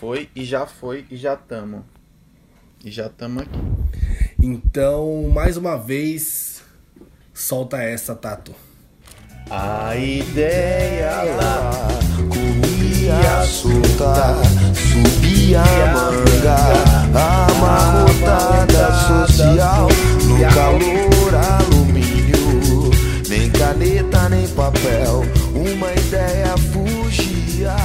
foi e já foi e já tamo. E já tamo aqui. Então, mais uma vez, solta essa, Tato. A ideia lá corria solta, subia a manga, amarrotada social, no calor alumínio, nem caneta nem papel, uma ideia fugia,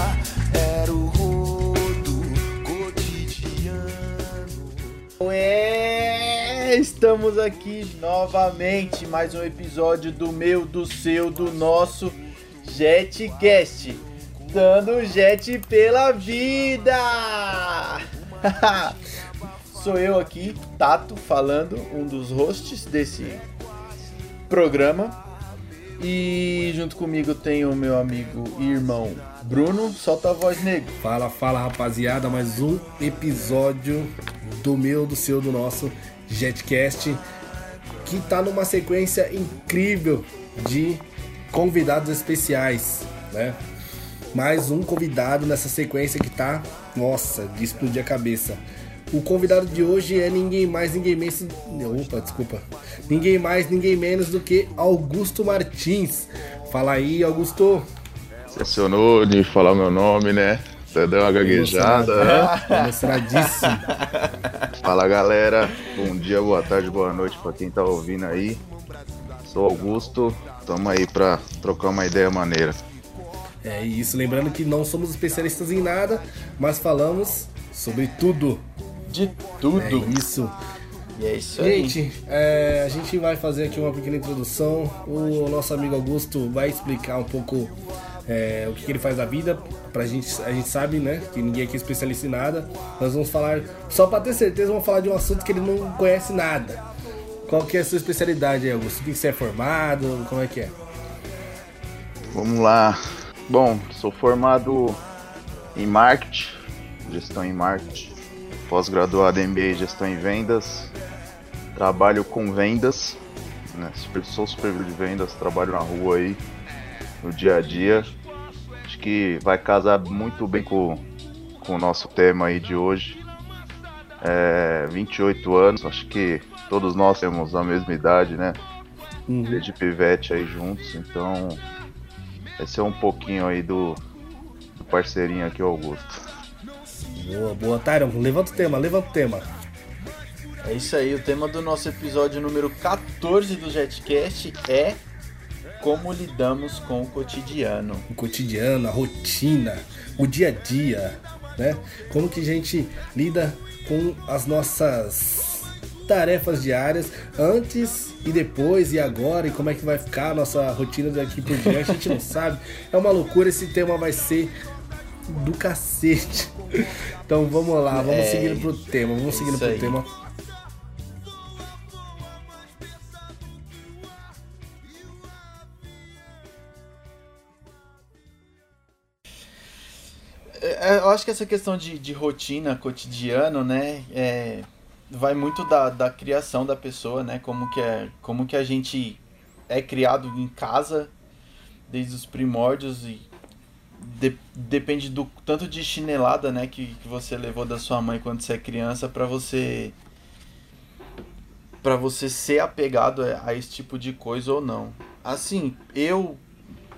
estamos aqui novamente, mais um episódio do meu, do seu, do nosso JetCast, dando jet pela vida. Sou eu aqui, Tato, falando, um dos hosts desse programa. E junto comigo tem o meu amigo e irmão Bruno, solta a voz negro. Fala, fala rapaziada, mais um episódio do meu, do seu, do nosso JetCast, que tá numa sequência incrível de convidados especiais, né? Mais um convidado nessa sequência que tá, nossa, de explodir a cabeça. O convidado de hoje é ninguém mais, ninguém menos. Opa, desculpa. Ninguém mais, ninguém menos do que Augusto Martins. Fala aí, Augusto. Sensacionou de falar o meu nome, né? Você deu uma gaguejada. né? Emocionadíssimo. Fala galera, bom dia, boa tarde, boa noite pra quem tá ouvindo aí. Sou Augusto, tamo aí pra trocar uma ideia maneira. É isso, lembrando que não somos especialistas em nada, mas falamos sobre tudo. De tudo. É isso. E é isso aí. Gente, é, a gente vai fazer aqui uma pequena introdução. O nosso amigo Augusto vai explicar um pouco é, o que, que ele faz da vida. Pra gente, a gente sabe, né, que ninguém aqui é especialista em nada. Nós vamos falar, só pra ter certeza, vamos falar de um assunto que ele não conhece nada. Qual que é a sua especialidade Augusto? O que você é formado? Como é que é? Vamos lá. Bom, sou formado em marketing, gestão em marketing, pós-graduado em MBA gestão em vendas, trabalho com vendas, né? sou supervisor de vendas, trabalho na rua aí, no dia a dia. Acho que vai casar muito bem com, com o nosso tema aí de hoje. É, 28 anos, acho que todos nós temos a mesma idade, né? Uhum. Desde pivete aí juntos, então esse é um pouquinho aí do, do parceirinho aqui, Augusto. Boa, boa. Tyron, levanta o tema, levanta o tema. É isso aí, o tema do nosso episódio número 14 do JetCast é como lidamos com o cotidiano. o cotidiano, a rotina, o dia a dia, né? Como que a gente lida com as nossas tarefas diárias antes e depois e agora e como é que vai ficar a nossa rotina daqui por diante, a gente não sabe. É uma loucura, esse tema vai ser do cacete. Então vamos lá, vamos É, seguindo pro tema, vamos é seguindo pro aí. tema. Eu acho que essa questão de, de rotina, cotidiano, né, é, vai muito da, da criação da pessoa, né, como que, é, como que a gente é criado em casa desde os primórdios e de- depende do tanto de chinelada, né, que, que você levou da sua mãe quando você é criança para você para você ser apegado a, a esse tipo de coisa ou não. Assim, eu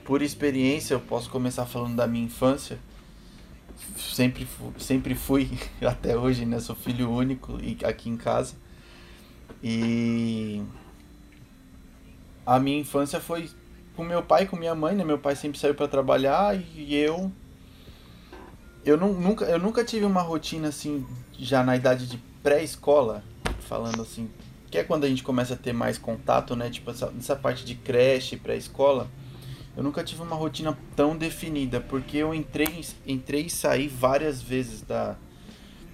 por experiência, eu posso começar falando da minha infância sempre, fu- sempre fui, até hoje, né? Sou filho único e aqui em casa. E a minha infância foi com meu pai com minha mãe, né? Meu pai sempre saiu para trabalhar e eu eu nu- nunca eu nunca tive uma rotina assim já na idade de pré-escola, falando assim, que é quando a gente começa a ter mais contato, né? Tipo essa, essa parte de creche, pré-escola. Eu nunca tive uma rotina tão definida, porque eu entrei, entrei e saí várias vezes da,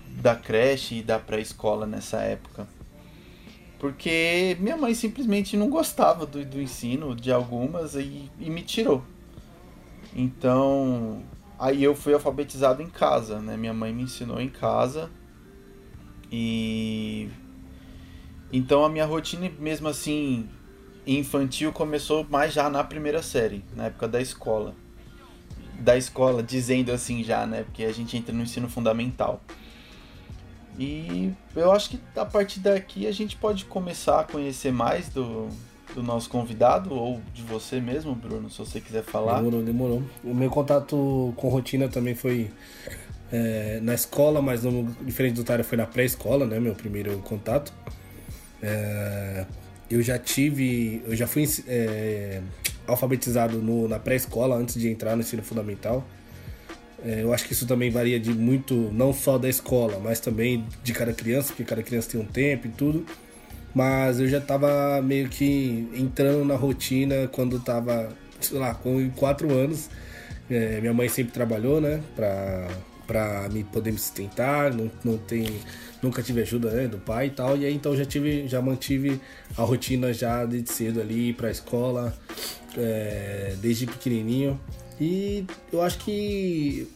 da creche e da pré-escola nessa época. Porque minha mãe simplesmente não gostava do, do ensino de algumas e, e me tirou. Então, aí eu fui alfabetizado em casa, né? Minha mãe me ensinou em casa. E então a minha rotina mesmo assim infantil começou mais já na primeira série, na época da escola. da escola, dizendo assim já, né? Porque a gente entra no ensino fundamental. E eu acho que a partir daqui a gente pode começar a conhecer mais do, do nosso convidado ou de você mesmo, Bruno, se você quiser falar. Demorou, demorou. O meu contato com rotina também foi é, na escola, mas no, diferente do Tário foi na pré-escola, né? Meu primeiro contato. É, eu já tive, eu já fui é, alfabetizado no, na pré-escola antes de entrar no ensino fundamental. É, eu acho que isso também varia de muito, não só da escola, mas também de cada criança, porque cada criança tem um tempo e tudo. Mas eu já estava meio que entrando na rotina quando estava, sei lá, com quatro anos. É, minha mãe sempre trabalhou, né, pra, pra me poder me sustentar, não, não tem, nunca tive ajuda né, do pai e tal. E aí então já tive, já mantive a rotina já desde cedo ali para a escola, é, desde pequenininho. E eu acho que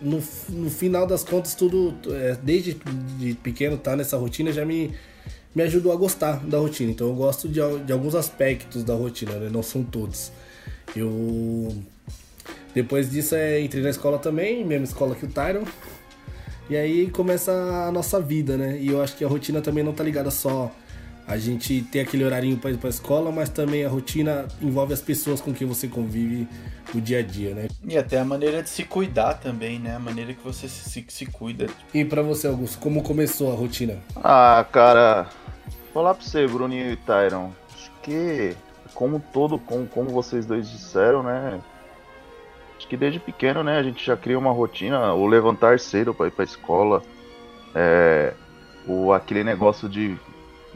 no, no final das contas, tudo, é, desde de pequeno, tá nessa rotina já me, me ajudou a gostar da rotina. Então eu gosto de, de alguns aspectos da rotina, né? não são todos. Eu. Depois disso, é, entrei na escola também, mesma escola que o Tyron. E aí começa a nossa vida, né? E eu acho que a rotina também não tá ligada só a gente ter aquele horarinho para ir para escola, mas também a rotina envolve as pessoas com quem você convive o dia a dia, né? E até a maneira de se cuidar também, né? A maneira que você se, se, se cuida. E para você, Augusto, como começou a rotina? Ah, cara, falar para você, Bruninho e Tyron, acho que como todo, como, como vocês dois disseram, né? Que desde pequeno, né, a gente já cria uma rotina, o levantar cedo para ir para escola, é, o aquele negócio de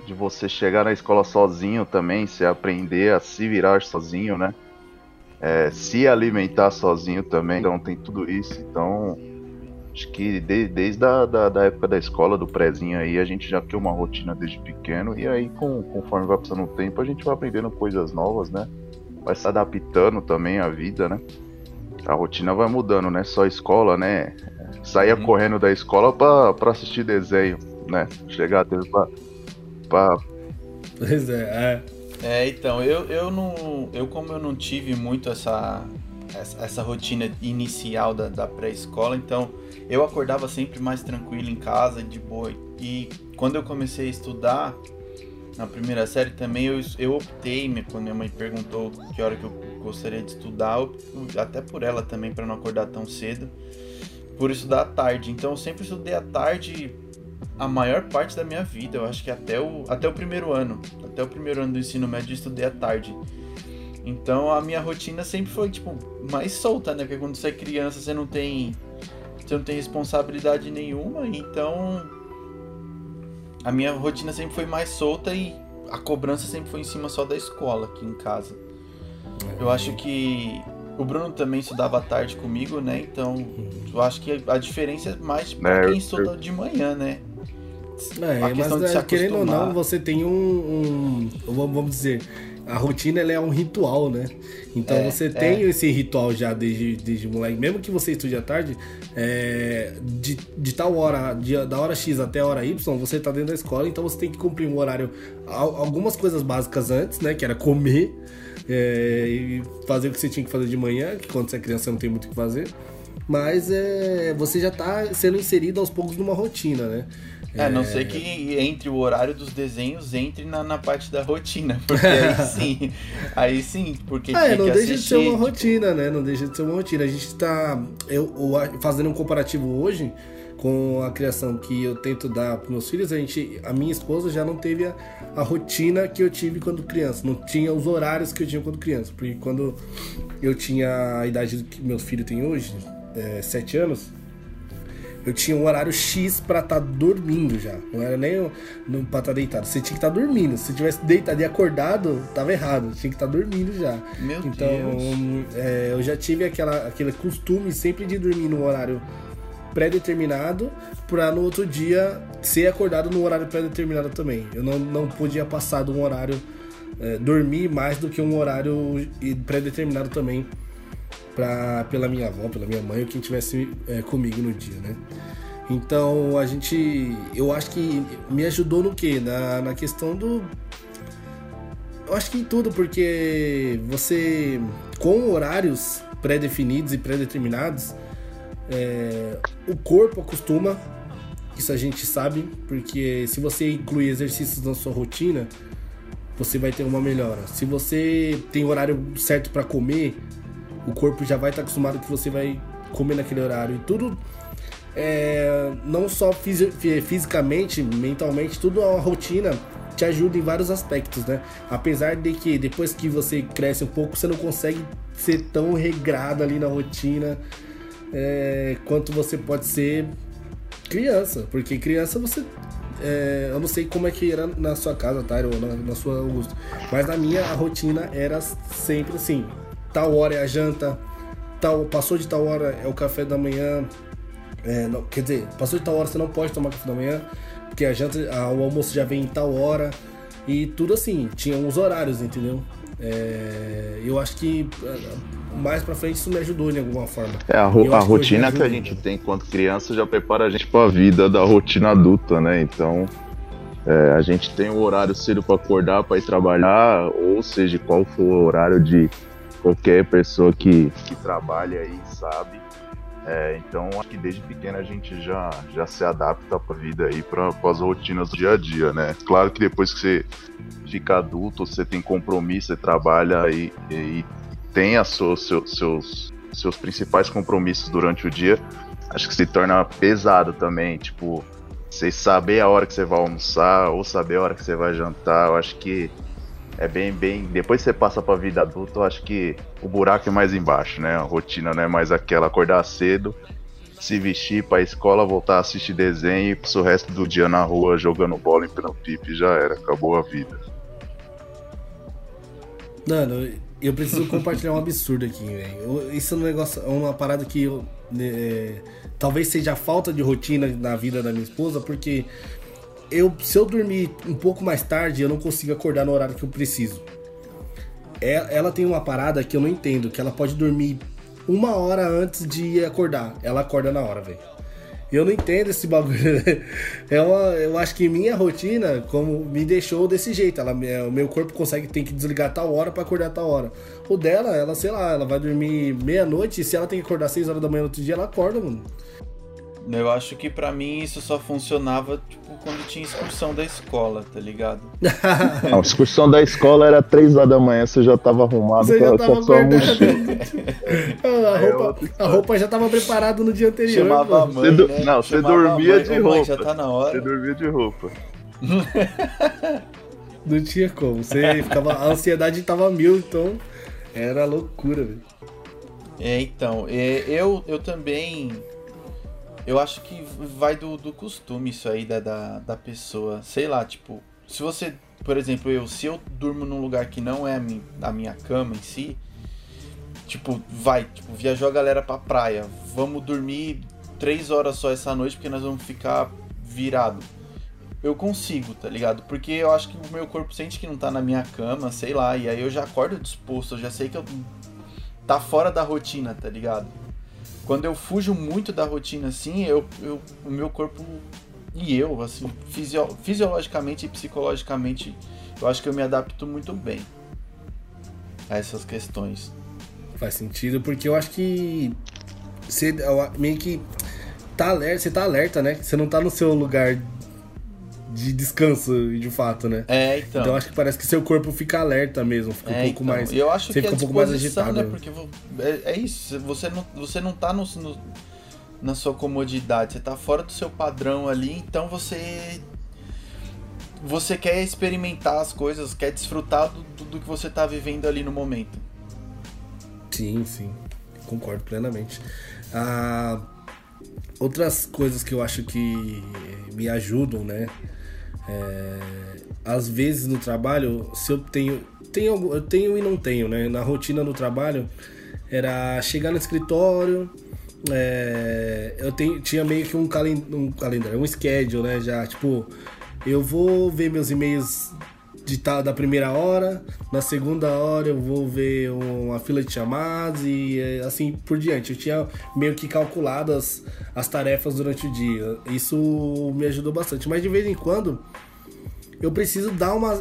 de você chegar na escola sozinho também, se aprender a se virar sozinho, né? É, se alimentar sozinho também, então tem tudo isso. Então, acho que de, desde a da, da, época da escola, do prézinho aí, a gente já tem uma rotina desde pequeno, e aí com, conforme vai passando o tempo, a gente vai aprendendo coisas novas, né? Vai se adaptando também à vida, né? A rotina vai mudando, né? Só escola, né? Saía uhum. correndo da escola pra, pra assistir desenho, né? Chegar até pra pá. Pois é, é. É, então, eu, eu não. Eu como eu não tive muito essa, essa, essa rotina inicial da, da pré-escola, então eu acordava sempre mais tranquilo em casa, de boa. E quando eu comecei a estudar, na primeira série também, eu, eu optei, quando minha mãe perguntou que hora que eu gostaria de estudar, até por ela também, para não acordar tão cedo, por estudar à tarde. Então eu sempre estudei à tarde a maior parte da minha vida. Eu acho que até o, até o primeiro ano. Até o primeiro ano do ensino médio eu estudei à tarde. Então a minha rotina sempre foi, tipo, mais solta, né? Porque quando você é criança você não tem. Você não tem responsabilidade nenhuma, então. A minha rotina sempre foi mais solta e a cobrança sempre foi em cima só da escola aqui em casa. Eu acho que o Bruno também estudava à tarde comigo, né? Então, eu acho que a diferença é mais pra é, quem estuda de manhã, né? É, mas é, querendo ou não, você tem um, um, vamos dizer, a rotina ela é um ritual, né? Então é, você tem é. esse ritual já desde, desde moleque, mesmo que você estude à tarde, é, de, de tal hora, de, da hora X até a hora Y, você tá dentro da escola, então você tem que cumprir um horário, algumas coisas básicas antes, né? Que era comer é, e fazer o que você tinha que fazer de manhã, que quando você é criança não tem muito o que fazer. Mas é, você já tá sendo inserido aos poucos numa rotina, né? É, a não ser que entre o horário dos desenhos entre na, na parte da rotina. Porque aí sim. aí sim, porque. Ah, é, não deixa assistir, de ser uma tipo... rotina, né? Não deixa de ser uma rotina. A gente tá. Eu, fazendo um comparativo hoje com a criação que eu tento dar para meus filhos, a gente, a minha esposa já não teve a, a, rotina que eu tive quando criança, não tinha os horários que eu tinha quando criança, porque quando eu tinha a idade que meus filhos têm hoje, é, sete anos, eu tinha um horário X para estar tá dormindo já. Não era nem para estar tá deitado. Você tinha que estar tá dormindo. Se tivesse deitado e acordado, tava errado. Tinha que estar tá dormindo já. Meu então, Deus. É, eu já tive aquela, aquele costume sempre de dormir no horário pré-determinado para no outro dia ser acordado no horário pré-determinado também. Eu não, não podia passar de um horário, é, dormir mais do que um horário pré-determinado também pra, pela minha avó, pela minha mãe, ou quem estivesse é, comigo no dia, né? Então a gente. Eu acho que me ajudou no quê? Na, na questão do. Eu acho que em tudo, porque você, com horários pré-definidos e pré-determinados, é, o corpo acostuma, isso a gente sabe, porque se você incluir exercícios na sua rotina, você vai ter uma melhora. Se você tem horário certo para comer, o corpo já vai estar acostumado que você vai comer naquele horário. E tudo, é, não só fisi fisicamente, mentalmente, tudo é uma rotina te ajuda em vários aspectos, né? Apesar de que depois que você cresce um pouco, você não consegue ser tão regrado ali na rotina é, quanto você pode ser criança. Porque criança você. É, eu não sei como é que era na sua casa, Tyro, ou na, na sua Augusto. Mas na minha a rotina era sempre assim: tal hora é a janta, tal, passou de tal hora é o café da manhã. É, não, quer dizer, passou de tal hora você não pode tomar café da manhã porque a janta, a, o almoço já vem em tal hora e tudo assim, tinha uns horários, entendeu? É, eu acho que é, mais pra frente isso me ajudou de alguma forma. É, a, ro a rotina que, que a gente tem enquanto criança já prepara a gente pra vida da rotina adulta, né? Então, é, a gente tem o horário cedo para acordar, para ir trabalhar, ou seja, qual for o horário de qualquer pessoa que, que trabalha aí, sabe? É, então acho que desde pequeno a gente já, já se adapta para a vida aí, para as rotinas do dia a dia, né? Claro que depois que você fica adulto, você tem compromisso, você trabalha e, e tem a sua, seu, seus, seus principais compromissos durante o dia, acho que se torna pesado também, tipo, você saber a hora que você vai almoçar ou saber a hora que você vai jantar, eu acho que é bem, bem. Depois você passa pra vida adulta, eu acho que o buraco é mais embaixo, né? A rotina não é mais aquela acordar cedo, se vestir pra escola, voltar a assistir desenho e pro resto do dia na rua jogando bola, em pipe já era, acabou a vida. Mano, eu preciso compartilhar um absurdo aqui, velho. Isso é um negócio, é uma parada que eu. É, talvez seja a falta de rotina na vida da minha esposa, porque eu, se eu dormir um pouco mais tarde, eu não consigo acordar no horário que eu preciso. É, ela tem uma parada que eu não entendo, que ela pode dormir uma hora antes de acordar. Ela acorda na hora, velho. Eu não entendo esse bagulho. É uma, eu acho que minha rotina, como me deixou desse jeito. Ela, é, o meu corpo consegue tem que desligar tal hora para acordar tal hora. O dela, ela, sei lá, ela vai dormir meia-noite e se ela tem que acordar 6 horas da manhã no outro dia, ela acorda, mano. Eu acho que para mim isso só funcionava tipo quando tinha excursão da escola, tá ligado? Não, a excursão da escola era três horas da manhã, você já tava arrumado você já tava sua mochila. a, roupa, a roupa já tava preparada no dia anterior. Chamava a mãe, você né? Não, você dormia mãe, de roupa. Mãe, já tá na hora. Você dormia de roupa. Não tinha como. Você ficava, a ansiedade tava mil, então era loucura, velho. É, então, é, eu, eu também eu acho que vai do, do costume isso aí da, da, da pessoa. Sei lá, tipo, se você, por exemplo, eu, se eu durmo num lugar que não é a minha, a minha cama em si, tipo, vai, tipo, viajou a galera pra praia, vamos dormir três horas só essa noite porque nós vamos ficar virado. Eu consigo, tá ligado? Porque eu acho que o meu corpo sente que não tá na minha cama, sei lá, e aí eu já acordo disposto, eu já sei que eu tá fora da rotina, tá ligado? Quando eu fujo muito da rotina assim, eu, eu o meu corpo e eu, assim, fisio, fisiologicamente e psicologicamente, eu acho que eu me adapto muito bem a essas questões. Faz sentido, porque eu acho que você meio que tá alerta, você tá alerta, né? Você não tá no seu lugar de descanso, de fato, né? É, então. Então acho que parece que seu corpo fica alerta mesmo, fica é, um pouco então. mais. Eu acho você que fica é um pouco mais agitado. Né? Porque é, é, isso, você não, você não tá no, no, na sua comodidade, você tá fora do seu padrão ali, então você. Você quer experimentar as coisas, quer desfrutar do, do que você tá vivendo ali no momento. Sim, sim. Concordo plenamente. Ah, outras coisas que eu acho que me ajudam, né? É, às vezes no trabalho, se eu tenho, tenho. Eu tenho e não tenho, né? Na rotina no trabalho, era chegar no escritório. É, eu tenho, tinha meio que um, calend, um calendário, um schedule, né? Já, tipo, eu vou ver meus e-mails de tal da primeira hora, na segunda hora eu vou ver uma fila de chamadas e é, assim por diante. Eu tinha meio que calculado as, as tarefas durante o dia. Isso me ajudou bastante. Mas de vez em quando eu preciso dar uma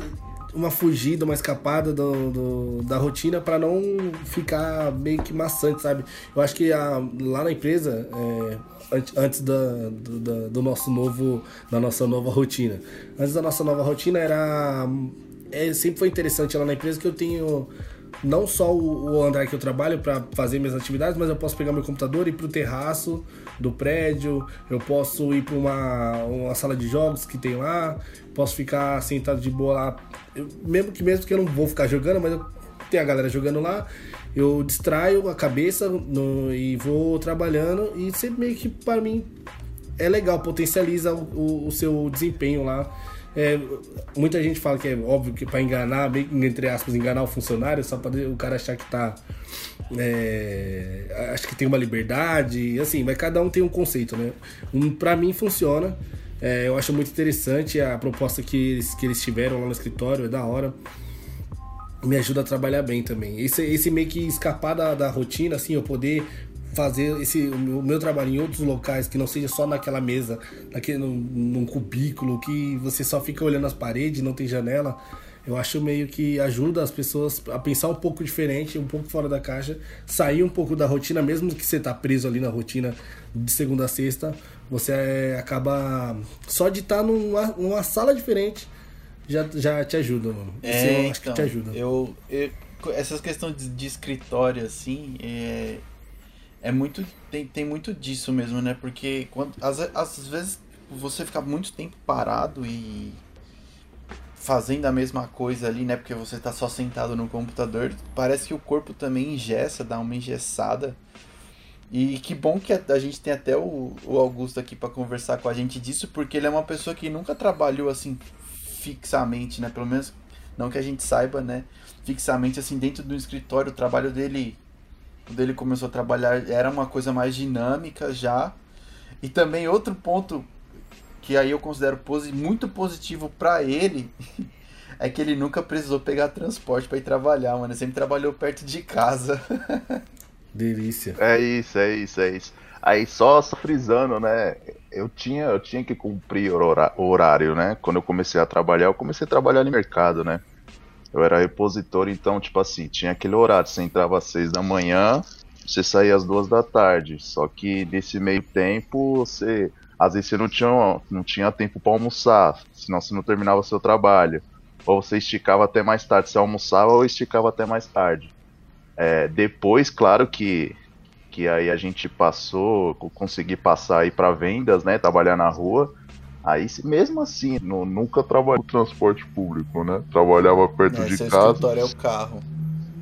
uma fugida, uma escapada do, do da rotina para não ficar meio que maçante, sabe? Eu acho que a, lá na empresa, é, antes da, do, do nosso novo, da nossa nova rotina, antes da nossa nova rotina era é, sempre foi interessante lá na empresa que eu tenho não só o, andar que eu trabalho para fazer minhas atividades, mas eu posso pegar meu computador e ir pro terraço do prédio, eu posso ir para uma, uma sala de jogos que tem lá, posso ficar sentado de boa lá, eu, mesmo que mesmo que eu não vou ficar jogando, mas eu tenho a galera jogando lá, eu distraio a cabeça no, e vou trabalhando e sempre meio que para mim é legal, potencializa o, o, o seu desempenho lá é, muita gente fala que é óbvio que para enganar, entre aspas, enganar o funcionário, só para o cara achar que tá. É, acho que tem uma liberdade, assim, mas cada um tem um conceito, né? Um, para mim funciona. É, eu acho muito interessante a proposta que eles, que eles tiveram lá no escritório, é da hora. Me ajuda a trabalhar bem também. Esse, esse meio que escapar da, da rotina, assim, eu poder fazer esse o meu trabalho em outros locais que não seja só naquela mesa, naquele, num, num cubículo que você só fica olhando as paredes, não tem janela. Eu acho meio que ajuda as pessoas a pensar um pouco diferente, um pouco fora da caixa, sair um pouco da rotina, mesmo que você tá preso ali na rotina de segunda a sexta, você é, acaba só de estar tá numa, numa sala diferente já, já te ajuda, mano. É, eu acho então, que te então, ajuda. Eu, eu, essas questões de, de escritório, assim, é, é muito. Tem, tem muito disso mesmo, né? Porque quando, às, às vezes você fica muito tempo parado e fazendo a mesma coisa ali, né? Porque você tá só sentado no computador, parece que o corpo também ingessa, dá uma engessada. E que bom que a, gente tem até o, o Augusto aqui para conversar com a gente disso, porque ele é uma pessoa que nunca trabalhou assim fixamente, né? Pelo menos não que a gente saiba, né? Fixamente assim dentro do escritório, o trabalho dele quando ele começou a trabalhar, era uma coisa mais dinâmica já. E também outro ponto que aí eu considero posi muito positivo para ele é que ele nunca precisou pegar transporte para ir trabalhar, mano. Ele sempre trabalhou perto de casa. Delícia. É isso, é isso, é isso. Aí só, só frisando, né? Eu tinha, eu tinha que cumprir o horário, né? Quando eu comecei a trabalhar, eu comecei a trabalhar no mercado, né? Eu era repositor, então, tipo assim, tinha aquele horário, você entrava às seis da manhã, você saía às duas da tarde. Só que nesse meio tempo, você. Às vezes você não tinha, não tinha tempo para almoçar, senão você não terminava seu trabalho. Ou você esticava até mais tarde, você almoçava ou esticava até mais tarde. É, depois, claro que, que aí a gente passou, consegui passar aí para vendas, né? Trabalhar na rua. Aí, mesmo assim, nunca trabalhei no transporte público, né? Trabalhava perto é, de casa. é o carro.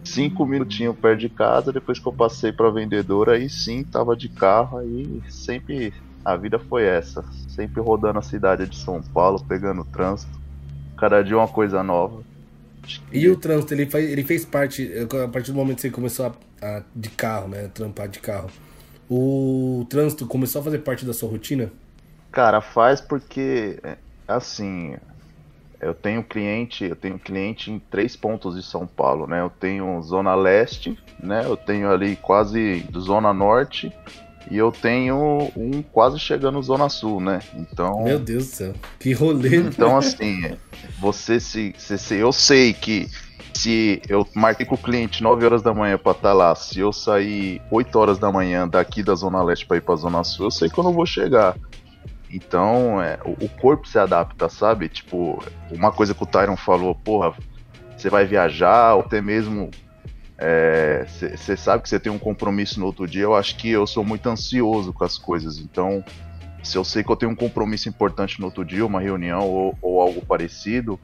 Cinco minutinhos perto de casa, depois que eu passei para vendedora, aí sim, tava de carro, aí sempre a vida foi essa. Sempre rodando a cidade de São Paulo, pegando trânsito. Cada dia uma coisa nova. E o trânsito, ele, faz, ele fez parte, a partir do momento que você começou a, a, de carro, né? Trampar de carro. O trânsito começou a fazer parte da sua rotina? Cara, faz porque é, assim, eu tenho cliente, eu tenho cliente em três pontos de São Paulo, né? Eu tenho zona leste, né? Eu tenho ali quase zona norte e eu tenho um quase chegando zona sul, né? Então, meu Deus do céu, que rolê! Então assim, você se, se, se eu sei que se eu marquei com o cliente 9 horas da manhã para estar tá lá, se eu sair 8 horas da manhã daqui da zona leste para ir para zona sul, eu sei que eu não vou chegar. Então, é, o, o, corpo se adapta, sabe? Tipo, uma coisa que o Tyron falou, porra, você vai viajar, ou até mesmo você é, sabe que você tem um compromisso no outro dia. Eu acho que eu sou muito ansioso com as coisas. Então, se eu sei que eu tenho um compromisso importante no outro dia, uma reunião ou, ou algo parecido,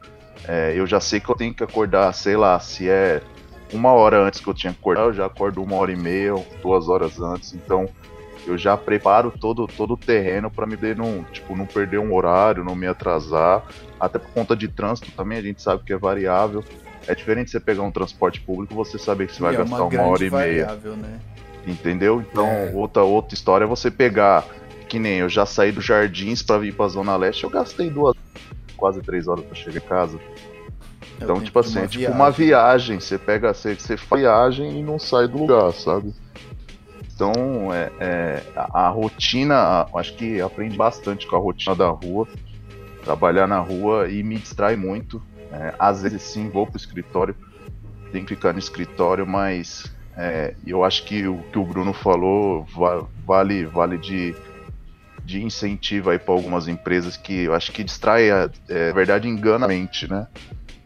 é, eu já sei que eu tenho que acordar, sei lá, se é uma hora antes que eu tinha que acordar, eu já acordo uma hora e meia, duas horas antes. Então, eu já preparo todo, todo o terreno para me não, tipo, não perder um horário, não me atrasar. Até por conta de trânsito também, a gente sabe que é variável. É diferente você pegar um transporte público, você saber que você vai é gastar uma, uma hora e meia. Né? Entendeu? Então, é. outra, outra história é você pegar, que nem eu já saí dos jardins para vir pra Zona Leste, eu gastei duas, quase três horas para chegar em casa. Então, tipo assim, é tipo viagem. uma viagem. Você pega, você, você faz viagem e não sai do lugar, sabe? Então, é, é a, a, rotina, acho que aprende bastante com a rotina da rua. Trabalhar na rua e me distrai muito. É, às vezes sim, vou pro escritório, tem que ficar no escritório, mas é, eu acho que o que o Bruno falou vale, vale de, de incentivo aí para algumas empresas que eu acho que distrai, a é, verdade, engana a mente, né?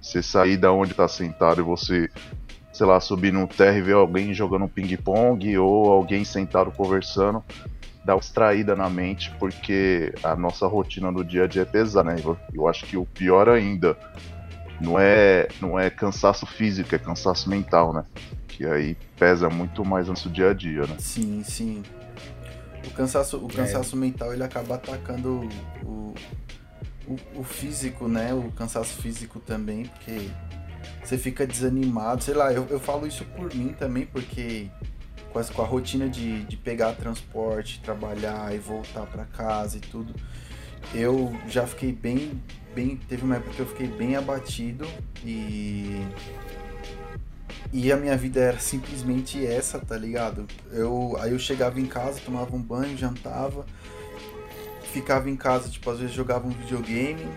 Você sair da onde está sentado e você, sei lá, subir no terra e ver alguém jogando ping-pong ou alguém sentado conversando, dá uma distraída na mente, porque a nossa rotina do dia a dia é pesada, né? Eu acho que o pior ainda não é, não é cansaço físico, é cansaço mental, né? Que aí pesa muito mais no nosso dia a dia, né? Sim, sim. O cansaço, o cansaço é. mental ele acaba atacando o, o, o, físico, né? O cansaço físico também, porque você fica desanimado. Sei lá, eu, eu falo isso por mim também, porque com, com a rotina de, de pegar transporte, trabalhar e voltar para casa e tudo, eu já fiquei bem, bem. Teve uma época que eu fiquei bem abatido e. E a minha vida era simplesmente essa, tá ligado? Eu, aí eu chegava em casa, tomava um banho, jantava, ficava em casa, tipo, às vezes jogava um videogame.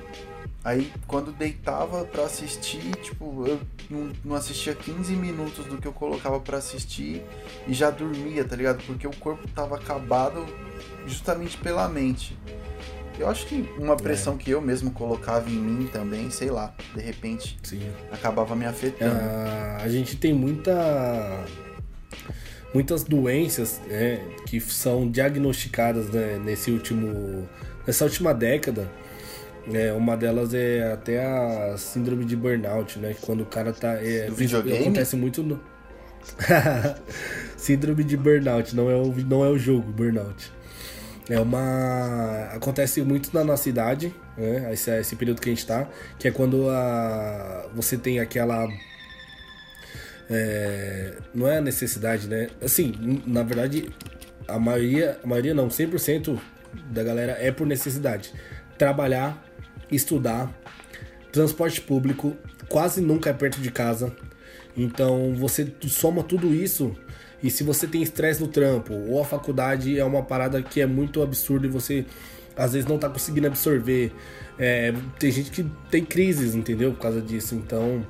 Aí quando deitava para assistir, tipo, eu não, não, assistia 15 minutos do que eu colocava para assistir e já dormia, tá ligado? Porque o corpo tava acabado justamente pela mente. Eu acho que uma pressão é. que eu mesmo colocava em mim também, sei lá, de repente Sim. acabava me afetando. Ah, a gente tem muita muitas doenças né, que são diagnosticadas né, nesse último nessa última década é, uma delas é até a síndrome de burnout, né? Quando o cara tá. É, acontece muito no. síndrome de burnout, não é, o, não é o jogo, burnout. É uma. Acontece muito na nossa idade, né? Esse, esse período que a gente tá, que é quando a, você tem aquela. É, não é a necessidade, né? Assim, na verdade, a maioria, a maioria não, 100% da galera é por necessidade. Trabalhar, estudar, transporte público quase nunca é perto de casa. Então você soma tudo isso e se você tem estresse no trampo ou a faculdade é uma parada que é muito absurda e você às vezes não tá conseguindo absorver. É, tem gente que tem crises, entendeu? Por causa disso. Então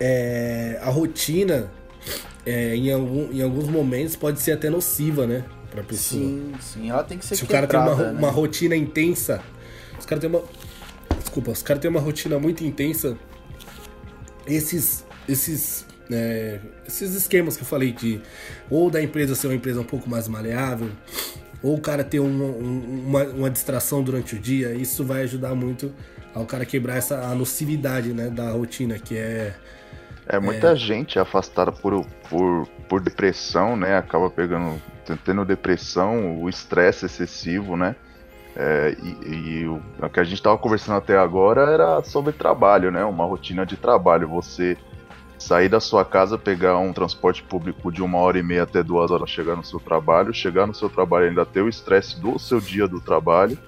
é, a rotina é, em, algum, em alguns momentos pode ser até nociva, né? Pra pessoa. Sim, sim, ela tem que ser Se o cara tem uma, né? uma rotina intensa, os caras têm uma. Desculpa, os caras têm uma rotina muito intensa. Esses. Esses. É, esses esquemas que eu falei de ou da empresa ser uma empresa um pouco mais maleável, ou o cara ter uma, uma, uma distração durante o dia, isso vai ajudar muito ao cara quebrar essa a nocividade né, da rotina, que é. É muita é... gente afastada por, por, por depressão, né? Acaba pegando, tendo depressão, o estresse excessivo, né? É, e, e o, o, que a gente estava conversando até agora era sobre trabalho, né? Uma rotina de trabalho. Você sair da sua casa, pegar um transporte público de uma hora e meia até duas horas, chegar no seu trabalho, chegar no seu trabalho ainda ter o estresse do seu dia do trabalho.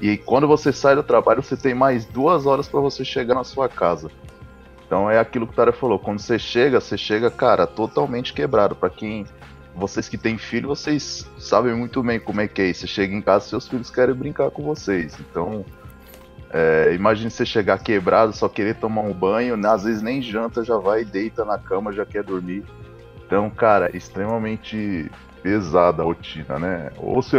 E quando você sai do trabalho, você tem mais duas horas para você chegar na sua casa. Então é aquilo que o Tara falou. Quando você chega, você chega, cara, totalmente quebrado. Para quem vocês que têm filho, vocês sabem muito bem como é que é isso. Você chega em casa, seus filhos querem brincar com vocês. Então, é, imagine você chegar quebrado, só querer tomar um banho, né? às vezes nem janta, já vai, deita na cama, já quer dormir. Então, cara, extremamente pesada a rotina, né? Ou você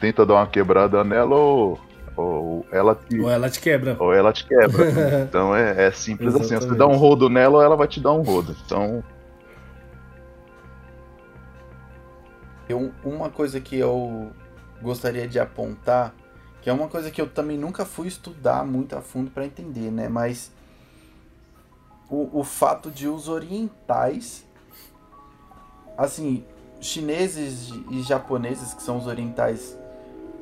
tenta dar uma quebrada nela, ou, ou ela te. Ou ela te quebra. Ou ela te quebra. então é, é simples assim. Você dá um rodo nela, ou ela vai te dar um rodo. Então Eu, uma coisa que eu gostaria de apontar, que é uma coisa que eu também nunca fui estudar muito a fundo para entender, né? Mas o, o fato de os orientais, assim, chineses e japoneses, que são os orientais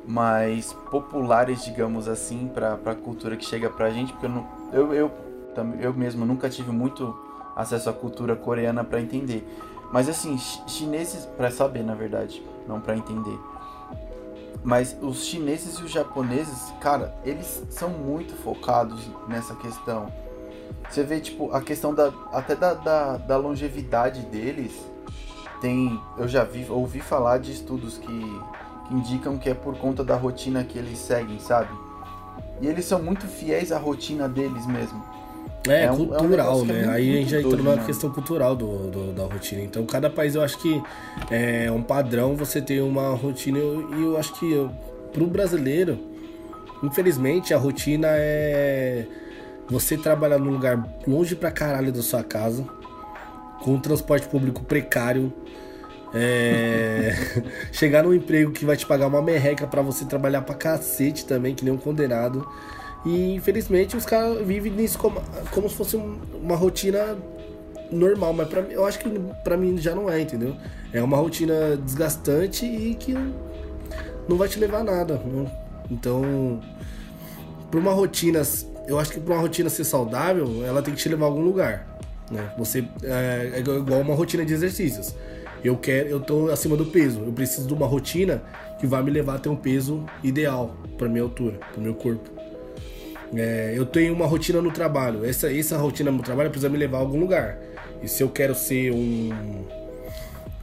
mais populares, digamos assim, para a cultura que chega pra gente, porque eu, não, eu, eu, eu mesmo nunca tive muito acesso à cultura coreana para entender. Mas assim, chineses, para saber na verdade, não para entender. Mas os chineses e os japoneses, cara, eles são muito focados nessa questão. Você vê, tipo, a questão da. até da, da, da longevidade deles. Tem. Eu já vi, ouvi falar de estudos que, que indicam que é por conta da rotina que eles seguem, sabe? E eles são muito fiéis à rotina deles mesmo. É, É um- é um cultural, que é né? muito- Aí a gente já entra doido, numa né? questão cultural do, do- da rotina. Então, cada país eu acho que é um padrão você ter uma rotina. E eu, eu acho que eu, pro brasileiro, infelizmente, a rotina é você trabalhar num lugar longe pra caralho da sua casa, com um transporte público precário. é, chegar num emprego que vai te pagar uma merreca pra você trabalhar pra cacete também, que nem um condenado. E infelizmente os caras vivem nisso como, como se fosse um- uma rotina normal, mas pra, eu acho que pra mim já não é, entendeu? É uma rotina desgastante e que não vai te levar a nada. Então, pra uma rotina, eu acho que pra uma rotina ser saudável, ela tem que te levar a algum lugar. Né? Você é, é igual uma rotina de exercícios. Eu quero, eu tô acima do peso. Eu preciso de uma rotina que vai me levar a ter um peso ideal para minha altura, para meu corpo. É, eu tenho uma rotina no trabalho. Essa, essa rotina no trabalho precisa me levar a algum lugar. E se eu quero ser um,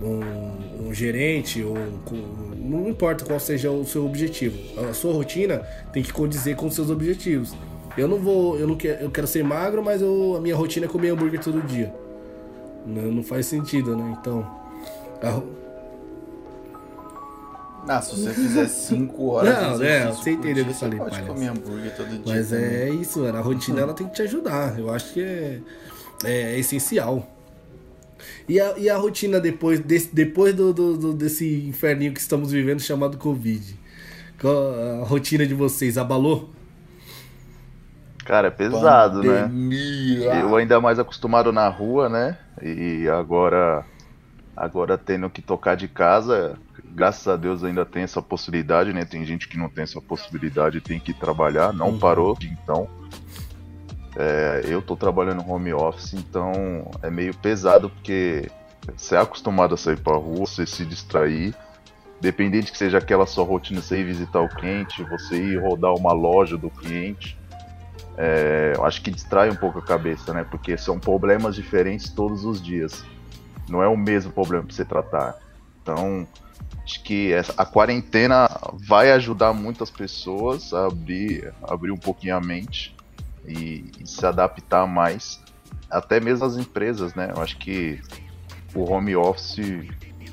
um, um gerente, ou um não importa qual seja o seu objetivo, a sua rotina tem que condizer com os seus objetivos. Eu não vou, eu não quero, eu quero ser magro, mas eu, a minha rotina é comer hambúrguer todo dia. Não, não faz sentido, né? Então, a Ah, se você fizer 5 horas Não, de é, exercício você entendeu o dia, que eu falei, Você pode palhaço. comer hambúrguer todo dia. Mas também. é isso, mano. A rotina ela tem que te ajudar. Eu acho que é, é essencial. E a, e a rotina depois, desse, depois do, do- do- desse inferninho que estamos vivendo chamado Covid? Qual a rotina de vocês? Abalou? Cara, é pesado, né? Pandemia. Eu ainda mais acostumado na rua, né? E agora, agora tendo que tocar de casa, graças a Deus ainda tem essa possibilidade, né? Tem gente que não tem essa possibilidade, tem que trabalhar, não Uhum. parou então. É, eu tô trabalhando home office, então é meio pesado porque você é acostumado a sair pra rua, você se distrair. Dependente que seja aquela sua rotina, você ir visitar o cliente, você ir rodar uma loja do cliente. É, eu acho que distrai um pouco a cabeça, né? Porque são problemas diferentes todos os dias. Não é o mesmo problema para você tratar. Então, acho que a quarentena vai ajudar muitas pessoas a abrir, abrir um pouquinho a mente e, e se adaptar mais. Até mesmo as empresas, né? Eu acho que o home office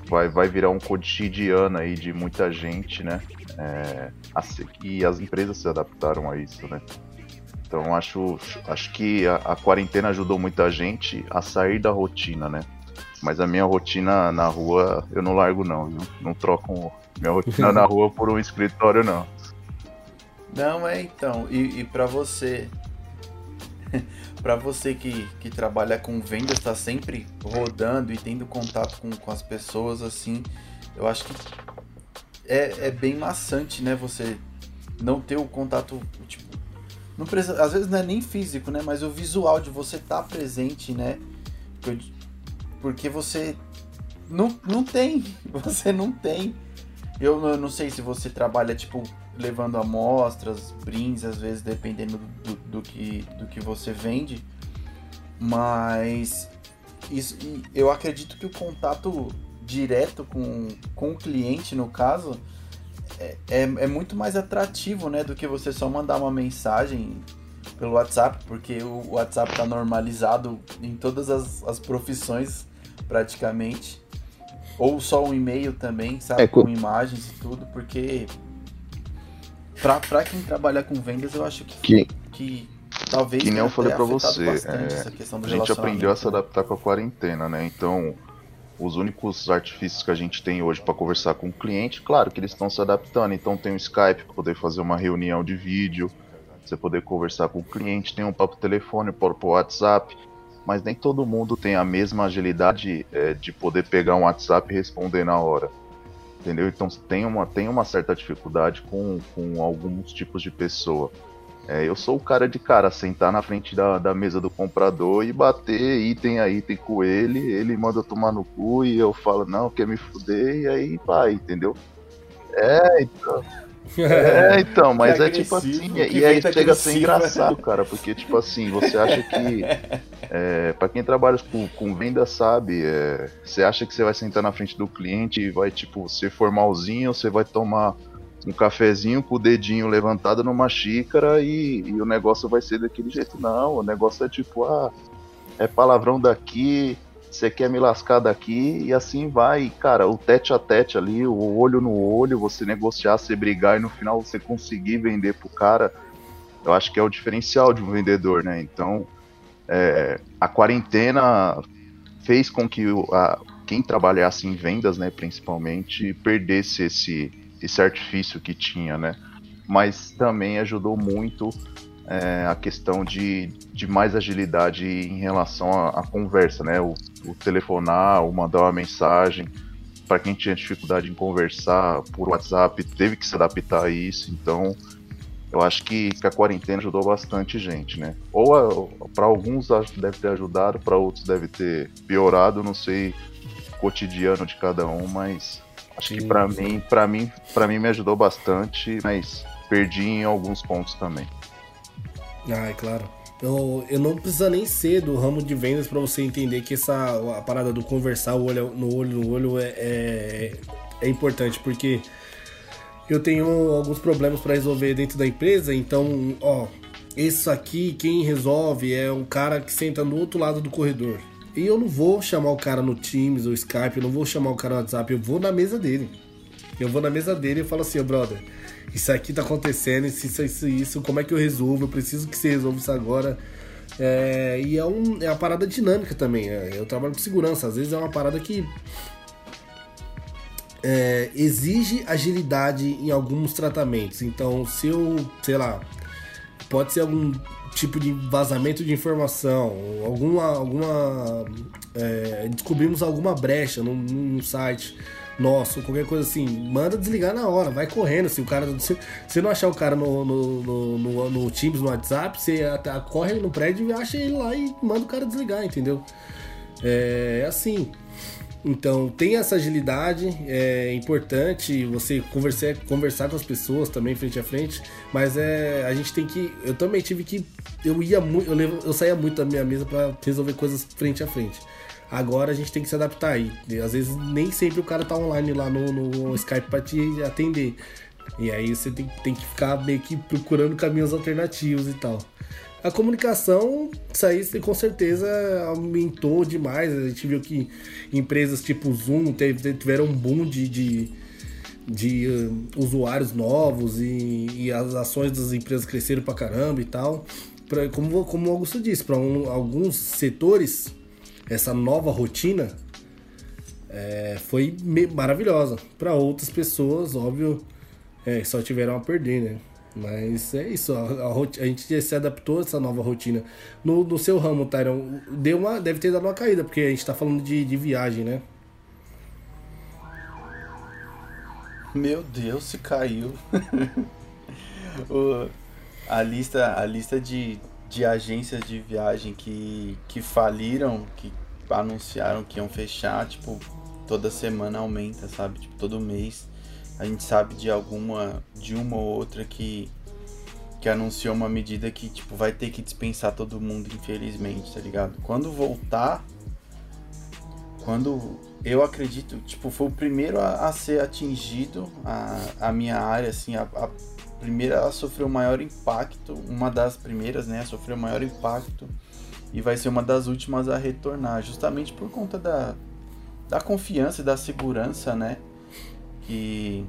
vai, vai virar um cotidiano aí de muita gente, né? É, e as empresas se adaptaram a isso, né? Então acho, acho que a, a quarentena ajudou muita gente a sair da rotina, né? Mas a minha rotina na rua eu não largo não, viu? Não troco minha rotina na rua por um escritório não. Não, é então. E, e para você. para você que, que trabalha com vendas, tá sempre rodando e tendo contato com, com as pessoas, assim, eu acho que é, é bem maçante, né? Você não ter o contato, tipo. Não precisa, às vezes não é nem físico, né? Mas o visual de você estar presente, né? Eu- Porque você não, não tem. Você não tem. Eu não- não sei se você trabalha, tipo, levando amostras, brindes, às vezes, dependendo do, do, que, do que você vende. Mas isso, eu acredito que o contato direto com, com o cliente, no caso, é, é, é muito mais atrativo, né? Do que você só mandar uma mensagem pelo WhatsApp, porque o WhatsApp está normalizado em todas as, as profissões, praticamente. Ou só um e-mail também, sabe? É, co- com imagens e tudo, porque pra, pra quem trabalha com vendas, eu acho que, Que, que talvez que nem eu falei afetado você, é, a gente aprendeu a se né? adaptar com a quarentena, né? Então, os únicos artifícios que a gente tem hoje para conversar com o cliente, claro que eles estão se adaptando. Então, tem o Skype para poder fazer uma reunião de vídeo, você poder conversar com o cliente, tem um papo telefone para o WhatsApp, mas nem todo mundo tem a mesma agilidade é, de poder pegar um WhatsApp e responder na hora. Entendeu? Então tem uma, tem uma certa dificuldade com, com alguns tipos de pessoa. É, eu sou o cara de cara, sentar na frente da, da mesa do comprador e bater item a item com ele, ele manda tomar no cu e eu falo, não, quer me fuder, e aí vai, entendeu? É, então. É, então, mas Que é tipo assim, e aí vento chega a ser engraçado, cara, porque tipo assim, você acha que. É, para quem trabalha com, com venda sabe, é, você acha que você vai sentar na frente do cliente e vai, tipo, ser formalzinho, você vai tomar um cafezinho com o dedinho levantado numa xícara e, e, o negócio vai ser daquele jeito. Não, o negócio é tipo, ah, é palavrão daqui, você quer me lascar daqui, e assim vai. cara, o tete a tete ali, o olho no olho, você negociar, você brigar e no final você conseguir vender pro cara, eu acho que é o diferencial de um vendedor, né? Então, é, a quarentena fez com que a, quem trabalhasse em vendas, né, principalmente, perdesse esse esse artifício que tinha, né? Mas também ajudou muito é, a questão de, de mais agilidade em relação à, conversa, né? O, o, telefonar, o mandar uma mensagem. Para quem tinha dificuldade em conversar por WhatsApp, teve que se adaptar a isso. Então, eu acho que, que a quarentena ajudou bastante gente, né? Ou para alguns deve ter ajudado, para outros deve ter piorado, não sei o cotidiano de cada um, mas Acho que para mim, para mim, para mim me ajudou bastante, mas perdi em alguns pontos também. Ah, é claro. Eu, eu não precisa nem ser do ramo de vendas para você entender que essa a parada do conversar olho no olho no olho é, é, é importante, porque eu tenho alguns problemas para resolver dentro da empresa, então, ó, isso aqui quem resolve é um cara que senta no outro lado do corredor. E eu não vou chamar o cara no Teams ou Skype, eu não vou chamar o cara no WhatsApp, eu vou na mesa dele. Eu vou na mesa dele e falo assim, oh, brother, isso aqui tá acontecendo, isso, isso, isso, isso, como é que eu resolvo? Eu preciso que você resolva isso agora. É, e é, um, é uma parada dinâmica também. É, eu trabalho com segurança, às vezes é uma parada que é, exige agilidade em alguns tratamentos. Então, se eu, sei lá, pode ser algum tipo de vazamento de informação, alguma. alguma é, descobrimos alguma brecha num, num, site nosso, qualquer coisa assim, manda desligar na hora, vai correndo. Se o cara. Se você não achar o cara no, no, no, no, no Teams, no WhatsApp, você até, corre no prédio e acha ele lá e manda o cara desligar, entendeu? É assim. Então, tem essa agilidade, é importante você conversar, conversar com as pessoas também frente a frente, mas é, a gente tem que. Eu também tive que. Eu ia muito. Eu, eu saía muito da minha mesa para resolver coisas frente a frente. Agora a gente tem que se adaptar aí. Às vezes nem sempre o cara tá online lá no, no Skype para te atender. E aí você tem, tem que ficar meio que procurando caminhos alternativos e tal a comunicação, isso aí com certeza aumentou demais. A gente viu que empresas tipo Zoom teve, tiveram um boom de, de, de uh, usuários novos e, e, as ações das empresas cresceram pra caramba e tal. Pra, como, como o Augusto disse, para um, alguns setores, essa nova rotina é, foi maravilhosa. Para outras pessoas, óbvio, é, só tiveram a perder, né? Mas é isso, a, a, a, gente se adaptou a essa nova rotina. No, no seu ramo, Tyron, deu uma, deve ter dado uma caída, porque a gente tá falando de, de viagem, né? Meu Deus, se caiu. o, a lista, a lista de, de agências de viagem que, que faliram, que anunciaram que iam fechar, tipo, toda semana aumenta, sabe? Tipo, todo mês a gente sabe de alguma, de uma ou outra que que anunciou uma medida que tipo vai ter que dispensar todo mundo, infelizmente, tá ligado? Quando voltar, quando eu acredito, tipo, foi o primeiro a, a ser atingido a, a minha área, assim, a, a primeira a sofrer o maior impacto, uma das primeiras, né, o maior impacto e vai ser uma das últimas a retornar, justamente por conta da, da confiança e da segurança, né, que,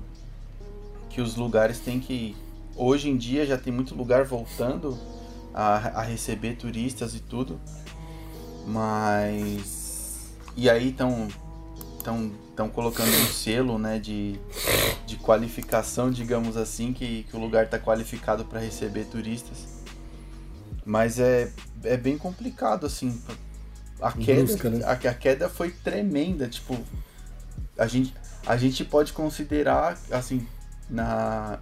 que os lugares têm que. Hoje em dia já tem muito lugar voltando a, a receber turistas e tudo, mas. E aí estão estão colocando um selo né, de, de qualificação, digamos assim, que, que o lugar está qualificado para receber turistas. Mas é, é bem complicado, assim. A queda, Busca, né? a, a, queda foi tremenda. Tipo, a gente, a gente pode considerar, assim, na,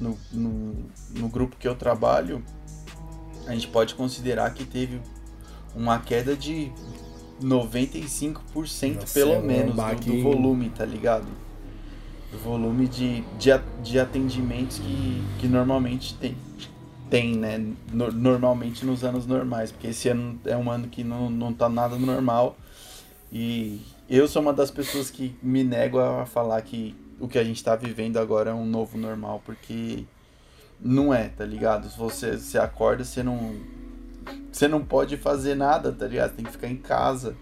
no, no, no grupo que eu trabalho, a gente pode considerar que teve uma queda de 95% Nossa, pelo é menos do, do, volume, tá ligado? Do volume de, de, de atendimentos que, que normalmente tem, tem, né? No, normalmente nos anos normais, porque esse ano é um ano que não, não tá nada normal e eu sou uma das pessoas que me nego a falar que o que a gente tá vivendo agora é um novo normal, porque não é, tá ligado? Você, você acorda, você não. Você não pode fazer nada, tá ligado? Tem que ficar em casa.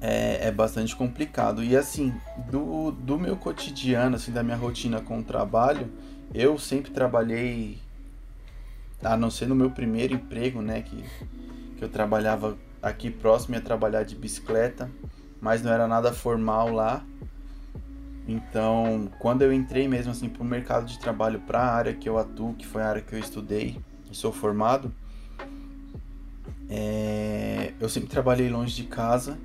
É, é bastante complicado. E assim, do, do meu cotidiano, assim, da minha rotina com o trabalho, eu sempre trabalhei, a não ser no meu primeiro emprego, né? Que, que eu trabalhava aqui próximo, ia trabalhar de bicicleta, mas não era nada formal lá. Então, quando eu entrei mesmo assim para o mercado de trabalho, para a área que eu atuo, que foi a área que eu estudei e sou formado, é... eu sempre trabalhei longe de casa,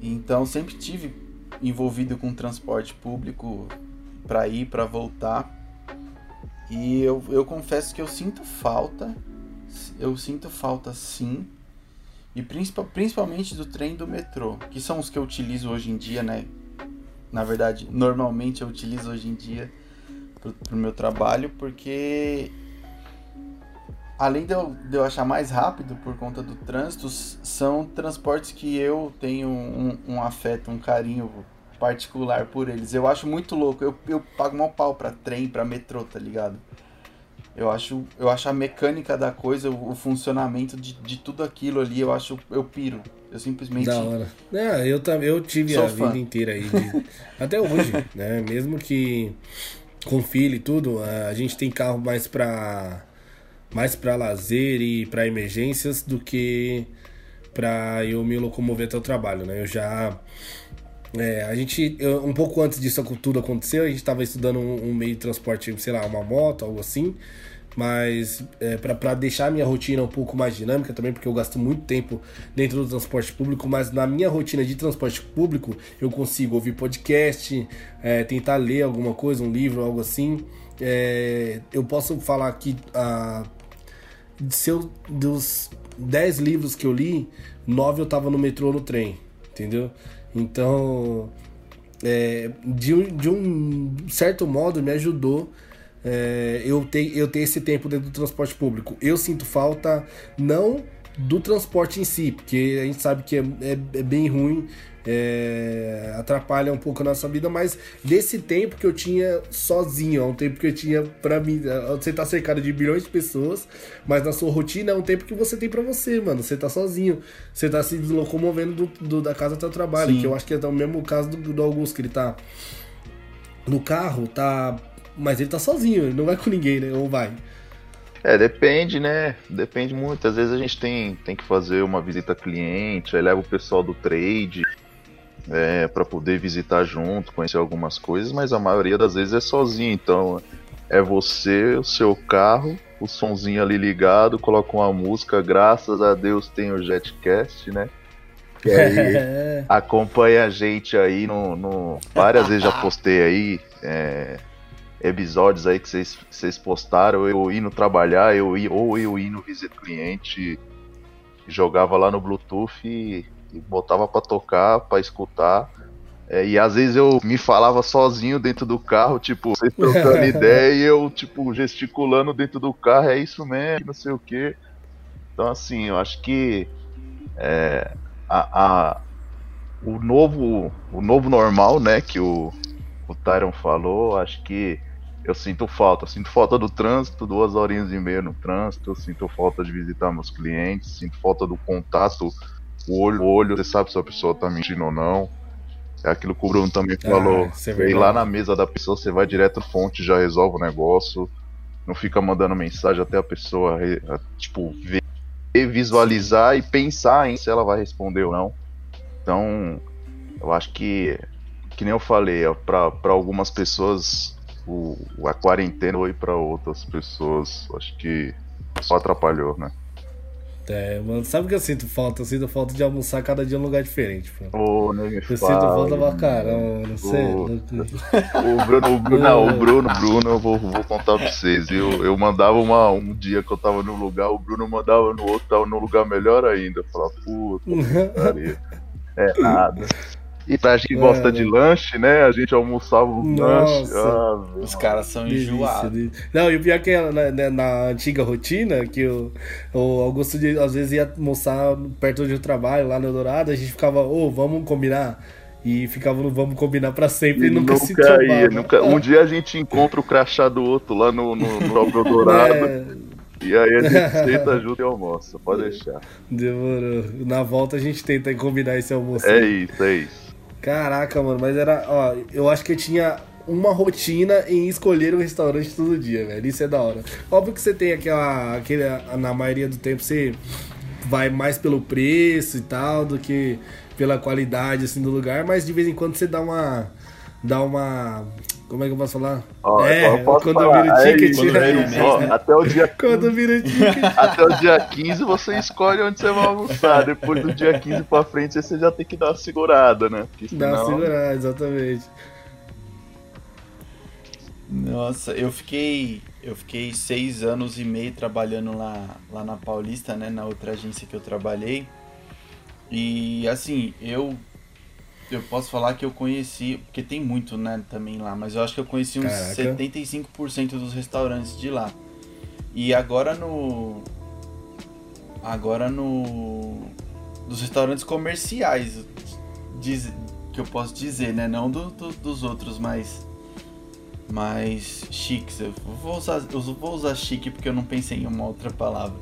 então sempre tive envolvido com transporte público para ir, para voltar. E eu, eu confesso que eu sinto falta, eu sinto falta sim, e principalmente do trem do metrô, que são os que eu utilizo hoje em dia, né? Na verdade, normalmente eu utilizo hoje em dia pro, pro meu trabalho, porque além de eu, de eu achar mais rápido por conta do trânsito, são transportes que eu tenho um, um afeto, um carinho particular por eles. Eu acho muito louco. Eu, eu pago mal pau pra trem, pra metrô, tá ligado? Eu acho, eu acho a mecânica da coisa, o, o funcionamento de, de tudo aquilo ali, eu acho, eu piro. Eu simplesmente. Da hora. É, eu, eu tive a fã. vida inteira aí. De... Até hoje, né? Mesmo que com filho e tudo, a gente tem carro mais pra. Mais pra lazer e pra emergências do que pra eu me locomover até o trabalho, né? Eu já. É, a gente, eu, um pouco antes disso tudo aconteceu, a gente estava estudando um, um, meio de transporte, sei lá, uma moto, algo assim mas é, para deixar minha rotina um pouco mais dinâmica também, porque eu gasto muito tempo dentro do transporte público, mas na minha rotina de transporte público eu consigo ouvir podcast, é, tentar ler alguma coisa, um livro, algo assim. É, eu posso falar a, seu, dos 10 livros que eu li, 9 eu tava no metrô no trem, entendeu? Então, é, de, de um certo modo, me ajudou é, eu, ter, eu ter esse tempo dentro do transporte público. Eu sinto falta não do transporte em si, porque a gente sabe que é, é, é bem ruim, é, atrapalha um pouco a nossa vida, mas desse tempo que eu tinha sozinho, é um tempo que eu tinha para mim. Você tá cercado de bilhões de pessoas, mas na sua rotina é um tempo que você tem para você, mano. Você tá sozinho, você tá se locomovendo do, do, da casa até o trabalho, Sim. que eu acho que é o mesmo caso do, do Augusto, que ele tá no carro, tá mas ele tá sozinho, ele não vai com ninguém, né? Ou vai? É, depende, né? Depende muito. Às vezes a gente tem, tem que fazer uma visita cliente, aí leva o pessoal do trade é, para poder visitar junto, conhecer algumas coisas, mas a maioria das vezes é sozinho. Então é você, o seu carro, o sonzinho ali ligado, coloca uma música, graças a Deus tem o Jetcast, né? Que aí acompanha a gente aí no, no. Várias vezes já postei aí. É, episódios aí que vocês, postaram, eu indo trabalhar, eu ia, ou eu indo visita cliente, jogava lá no Bluetooth e, e botava para tocar, para escutar. É, e às vezes eu me falava sozinho dentro do carro, tipo, vocês trocando ideia e eu, tipo, gesticulando dentro do carro, é isso mesmo, não sei o que. Então, assim, eu acho que é, a, a, o, novo, o novo normal, né, que o, o Tyron falou, acho que eu sinto falta. Eu sinto falta do trânsito, duas horinhas e meia no trânsito. Eu sinto falta de visitar meus clientes. Sinto falta do contato, o olho, o olho. Você sabe se a pessoa tá mentindo ou não. É aquilo que o Bruno também ah, falou. Ah, ir lá na mesa da pessoa, você vai direto fonte, já resolve o negócio. Não fica mandando mensagem até a pessoa, tipo, ver, visualizar e pensar em se ela vai responder ou não. Então, eu acho que, que nem eu falei, para algumas pessoas o, a quarentena foi para outras pessoas. Acho que só atrapalhou, né? É, mano, sabe o que eu sinto falta? Eu sinto falta de almoçar cada dia em um lugar diferente, pô. Oh, nem me eu sinto falta pra caramba, não sei. O Bruno, o Bruno, não, o Bruno, Bruno, eu vou, vou contar pra vocês. Eu, eu mandava uma, um dia que eu tava num lugar, o Bruno mandava no outro, tava num lugar melhor ainda. Eu falava, puta, é nada. E pra gente é, gosta de lanche, né? A gente almoçava um lanche. Ah, Os caras são enjoados. Não, e o pior é que na, na, né, na, antiga rotina, que o, o Augusto às vezes ia almoçar perto eu trabalho, lá no Eldorado, a gente ficava, ô, oh, vamos combinar. E ficava no vamos combinar pra sempre e, E nunca, nunca se trombava. ia, nunca- Um dia a gente encontra o crachá do outro lá no, no, no Dourado. É, E aí a gente senta junto e almoça, pode deixar. demorou. Na volta a gente tenta combinar esse almoço. É isso, é isso. Caraca, mano, mas era. Ó, eu acho que eu tinha uma rotina em escolher um restaurante todo dia, velho. Isso é da hora. Óbvio que você tem aquela. Aquele, na maioria do tempo você vai mais pelo preço e tal do que pela qualidade assim do lugar, mas de vez em quando você dá uma. Dá uma. Como é que eu posso falar? Ó, é, eu posso quando falar, vira o ticket. isso, Quando né? vira o mês, Ó, né? Até o dia Quando vira o ticket. Até o dia 15 você escolhe onde você vai almoçar. Depois do dia 15 pra frente você já tem que dar uma segurada, né? Porque Dá uma senão... segurada, exatamente. Nossa, eu fiquei. Eu fiquei seis anos e meio trabalhando lá, lá na Paulista, né? Na outra agência que eu trabalhei. E assim, eu. Eu posso falar que eu conheci. Porque tem muito, né, também lá, mas eu acho que eu conheci uns Caraca. 75% dos restaurantes de lá. E agora no. Agora no. Dos restaurantes comerciais. Diz, que eu posso dizer, né? Não do, do- dos outros, mas mais chiques. Eu vou usar, eu vou usar chique porque eu não pensei em uma outra palavra.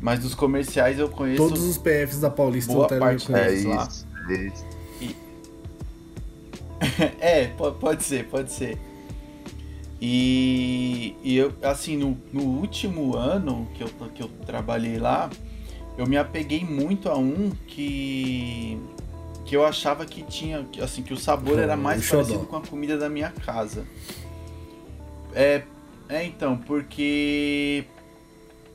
Mas dos comerciais eu conheço. Todos os PFs da Paulista Boa parte? É lá. isso, é isso. É, po- pode ser, pode ser. E, e eu, assim, no, no último ano que eu, que eu trabalhei lá, eu me apeguei muito a um que que eu achava que tinha, que, assim, que o sabor era mais xodó. parecido com a comida da minha casa. É, é então, porque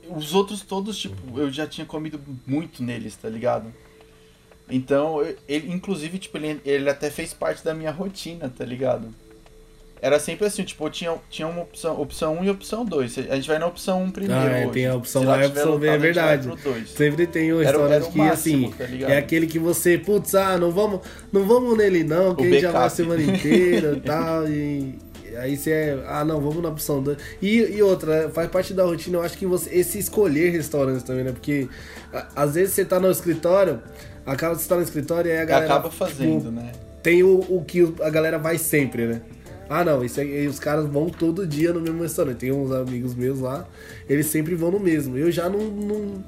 os outros todos, tipo, eu já tinha comido muito neles, tá ligado? Então, ele, inclusive, tipo, ele, ele até fez parte da minha rotina, tá ligado? Era sempre assim, tipo, tinha, tinha uma opção, opção 1 e opção 2. A gente vai na opção 1 primeiro. Ah, é, hoje. tem a opção A e a opção B, é verdade. Sempre tem um restaurante que, máximo, assim, tá é aquele que você, putz, ah, não vamos, não vamos nele não, a gente já vai a semana inteira e tal, e aí você é, ah, não, vamos na opção 2. E, e outra, faz parte da rotina, eu acho que você, esse escolher restaurantes também, né, porque a- às vezes você tá no escritório, acaba de estar no escritório e aí a galera... Acaba fazendo, tipo, né? tem o, o que a galera vai sempre, né? Ah, não, isso aí, os caras vão todo dia no mesmo restaurante. Tem uns amigos meus lá, eles sempre vão no mesmo. Eu já não. não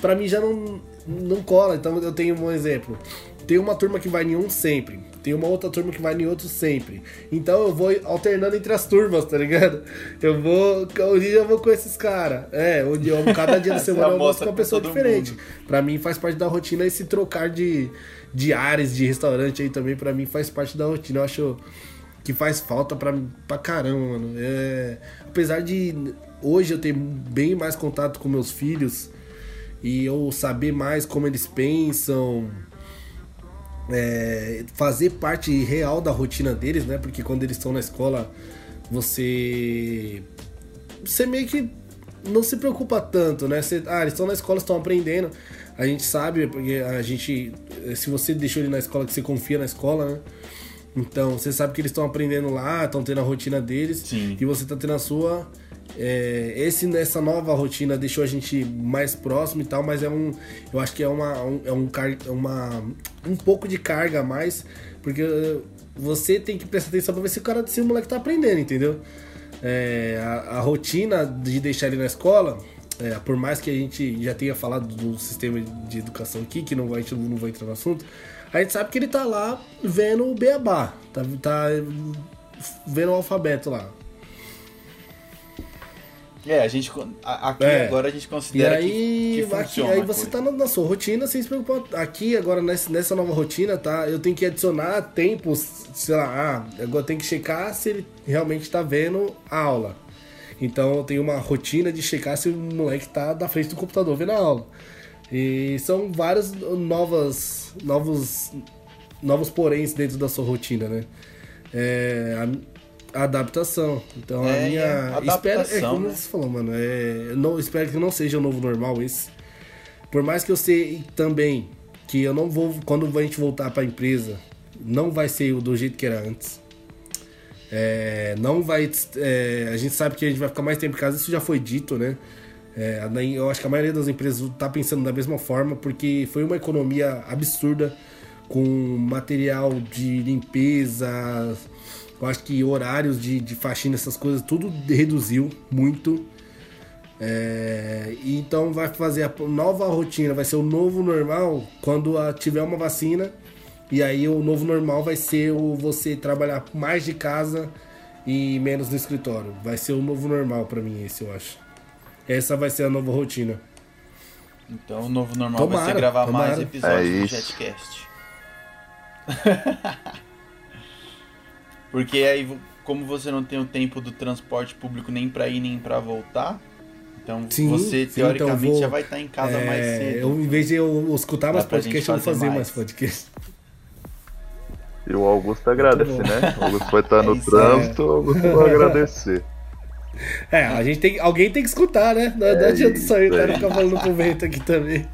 pra mim já não, não cola. Então eu tenho um exemplo. Tem uma turma que vai em um sempre. Tem uma outra turma que vai em outro sempre. Então eu vou alternando entre as turmas, tá ligado? Eu vou. Um dia eu vou com esses caras. É, um dia, cada dia da semana eu almoça com uma pessoa diferente. mundo. Pra mim faz parte da rotina esse trocar de, de áreas de restaurante aí também, pra mim faz parte da rotina. Eu acho que faz falta pra, pra caramba, mano. É, apesar de hoje eu ter bem mais contato com meus filhos e eu saber mais como eles pensam, é, fazer parte real da rotina deles, né? Porque quando eles estão na escola, você. Você meio que não se preocupa tanto, né? Você, ah, eles estão na escola, estão aprendendo. A gente sabe, porque a gente. Se você deixou ele na escola, que você confia na escola, né? Então, você sabe que eles estão aprendendo lá, estão tendo a rotina deles. Sim. E você tá tendo a sua. É, esse nessa nova rotina deixou a gente mais próximo e tal, mas é um, eu acho que é uma, um, é um, car- uma, um pouco de carga a mais, porque você tem que prestar atenção pra ver se o cara, se o moleque tá aprendendo, entendeu? É, a, a rotina de deixar ele na escola, é, por mais que a gente já tenha falado do sistema de educação aqui, que não vai, a gente não vai entrar no assunto, a gente sabe que ele tá lá vendo o beabá, tá, tá vendo o alfabeto lá. É, a gente. a- Aqui É. agora a gente E considera aí, que, que aqui, funciona. aí a você coisa. tá na, na sua rotina sem se preocupar. Aqui, agora, nessa, nessa nova rotina, tá? Eu tenho que adicionar tempos, sei lá, ah, agora tem que checar se ele realmente tá vendo a aula. Então eu tenho uma rotina de checar se o moleque tá da frente do computador vendo a aula. E são vários novas, novos, novos poréns dentro da sua rotina, né? É, a adaptação. Então É, a minha. é, espero, é adaptação, como né? você falou, mano. É, não, espero que não seja o novo normal esse. Por mais que eu sei também que eu não vou. Quando a gente voltar pra empresa, não vai ser do jeito que era antes. É, não vai. é, a gente sabe que a gente vai ficar mais tempo em casa, isso já foi dito, né? É, eu acho que a maioria das empresas tá pensando da mesma forma, porque foi uma economia absurda com material de limpeza, eu acho que horários de, de faxina, essas coisas, tudo reduziu muito. É, então vai fazer a nova rotina, vai ser o novo normal quando a, tiver uma vacina. E aí o novo normal vai ser o você trabalhar mais de casa e menos no escritório. Vai ser o novo normal para mim esse, eu acho. Essa vai ser a nova rotina. Então o novo normal Tomara, vai ser gravar tomara. mais episódios É do. Jetcast. Porque aí, como você não tem o tempo do transporte público nem pra ir nem pra voltar, então Sim, você sim, teoricamente então vou- já vai estar em casa mais É, cedo. eu, em vez de eu escutar mais podcast, eu vou fazer mais, mais. podcast. E o Augusto agradece, né? O Augusto vai estar É no trânsito, o Augusto vai agradecer. É, a gente tem, alguém tem que escutar, né? Não, não É adianta isso só eu aí. ficar falando pro vento aqui também.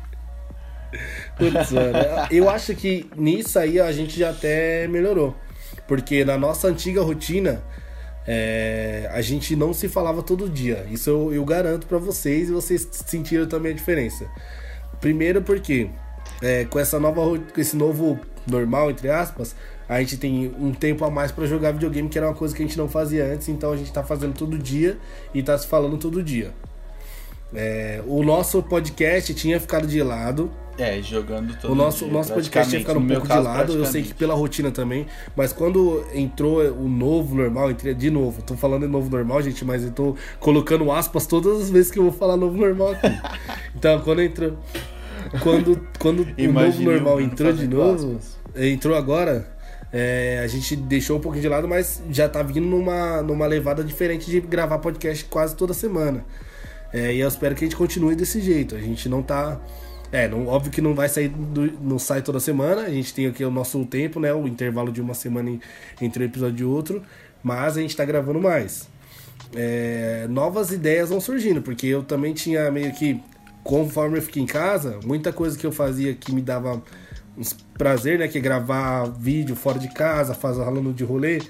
Putz, mano, eu acho que nisso aí a gente já até melhorou. Porque na nossa antiga rotina, é, a gente não se falava todo dia. Isso eu, eu garanto pra vocês e vocês sentiram também a diferença. Primeiro porque é, com essa nova com esse novo normal entre aspas, a gente tem um tempo a mais pra jogar videogame, que era uma coisa que a gente não fazia antes, então a gente tá fazendo todo dia e tá se falando todo dia. É, o nosso podcast tinha ficado de lado, É, jogando todo o nosso, dia, nosso podcast tinha ficado um pouco de caso, lado, eu sei que pela rotina também, mas quando entrou o novo normal, entre, de novo, tô falando em novo normal, gente, mas eu tô colocando aspas todas as vezes que eu vou falar novo normal aqui. Então, quando entrou. Quando, quando o novo o normal entrou de novo, aspas. entrou agora, é, a gente deixou um pouquinho de lado, mas já tá vindo numa, numa levada diferente de gravar podcast quase toda semana. É, e eu espero que a gente continue desse jeito. A gente não tá. É, não, óbvio que não vai sair, do- não sai toda semana. A gente tem aqui o nosso tempo, né? O intervalo de uma semana em- entre um episódio e outro. Mas a gente tá gravando mais. É, novas ideias vão surgindo, porque eu também tinha meio que, conforme eu fiquei em casa, muita coisa que eu fazia que me dava uns prazer, né? Que é gravar vídeo fora de casa, fazer ralando de rolê,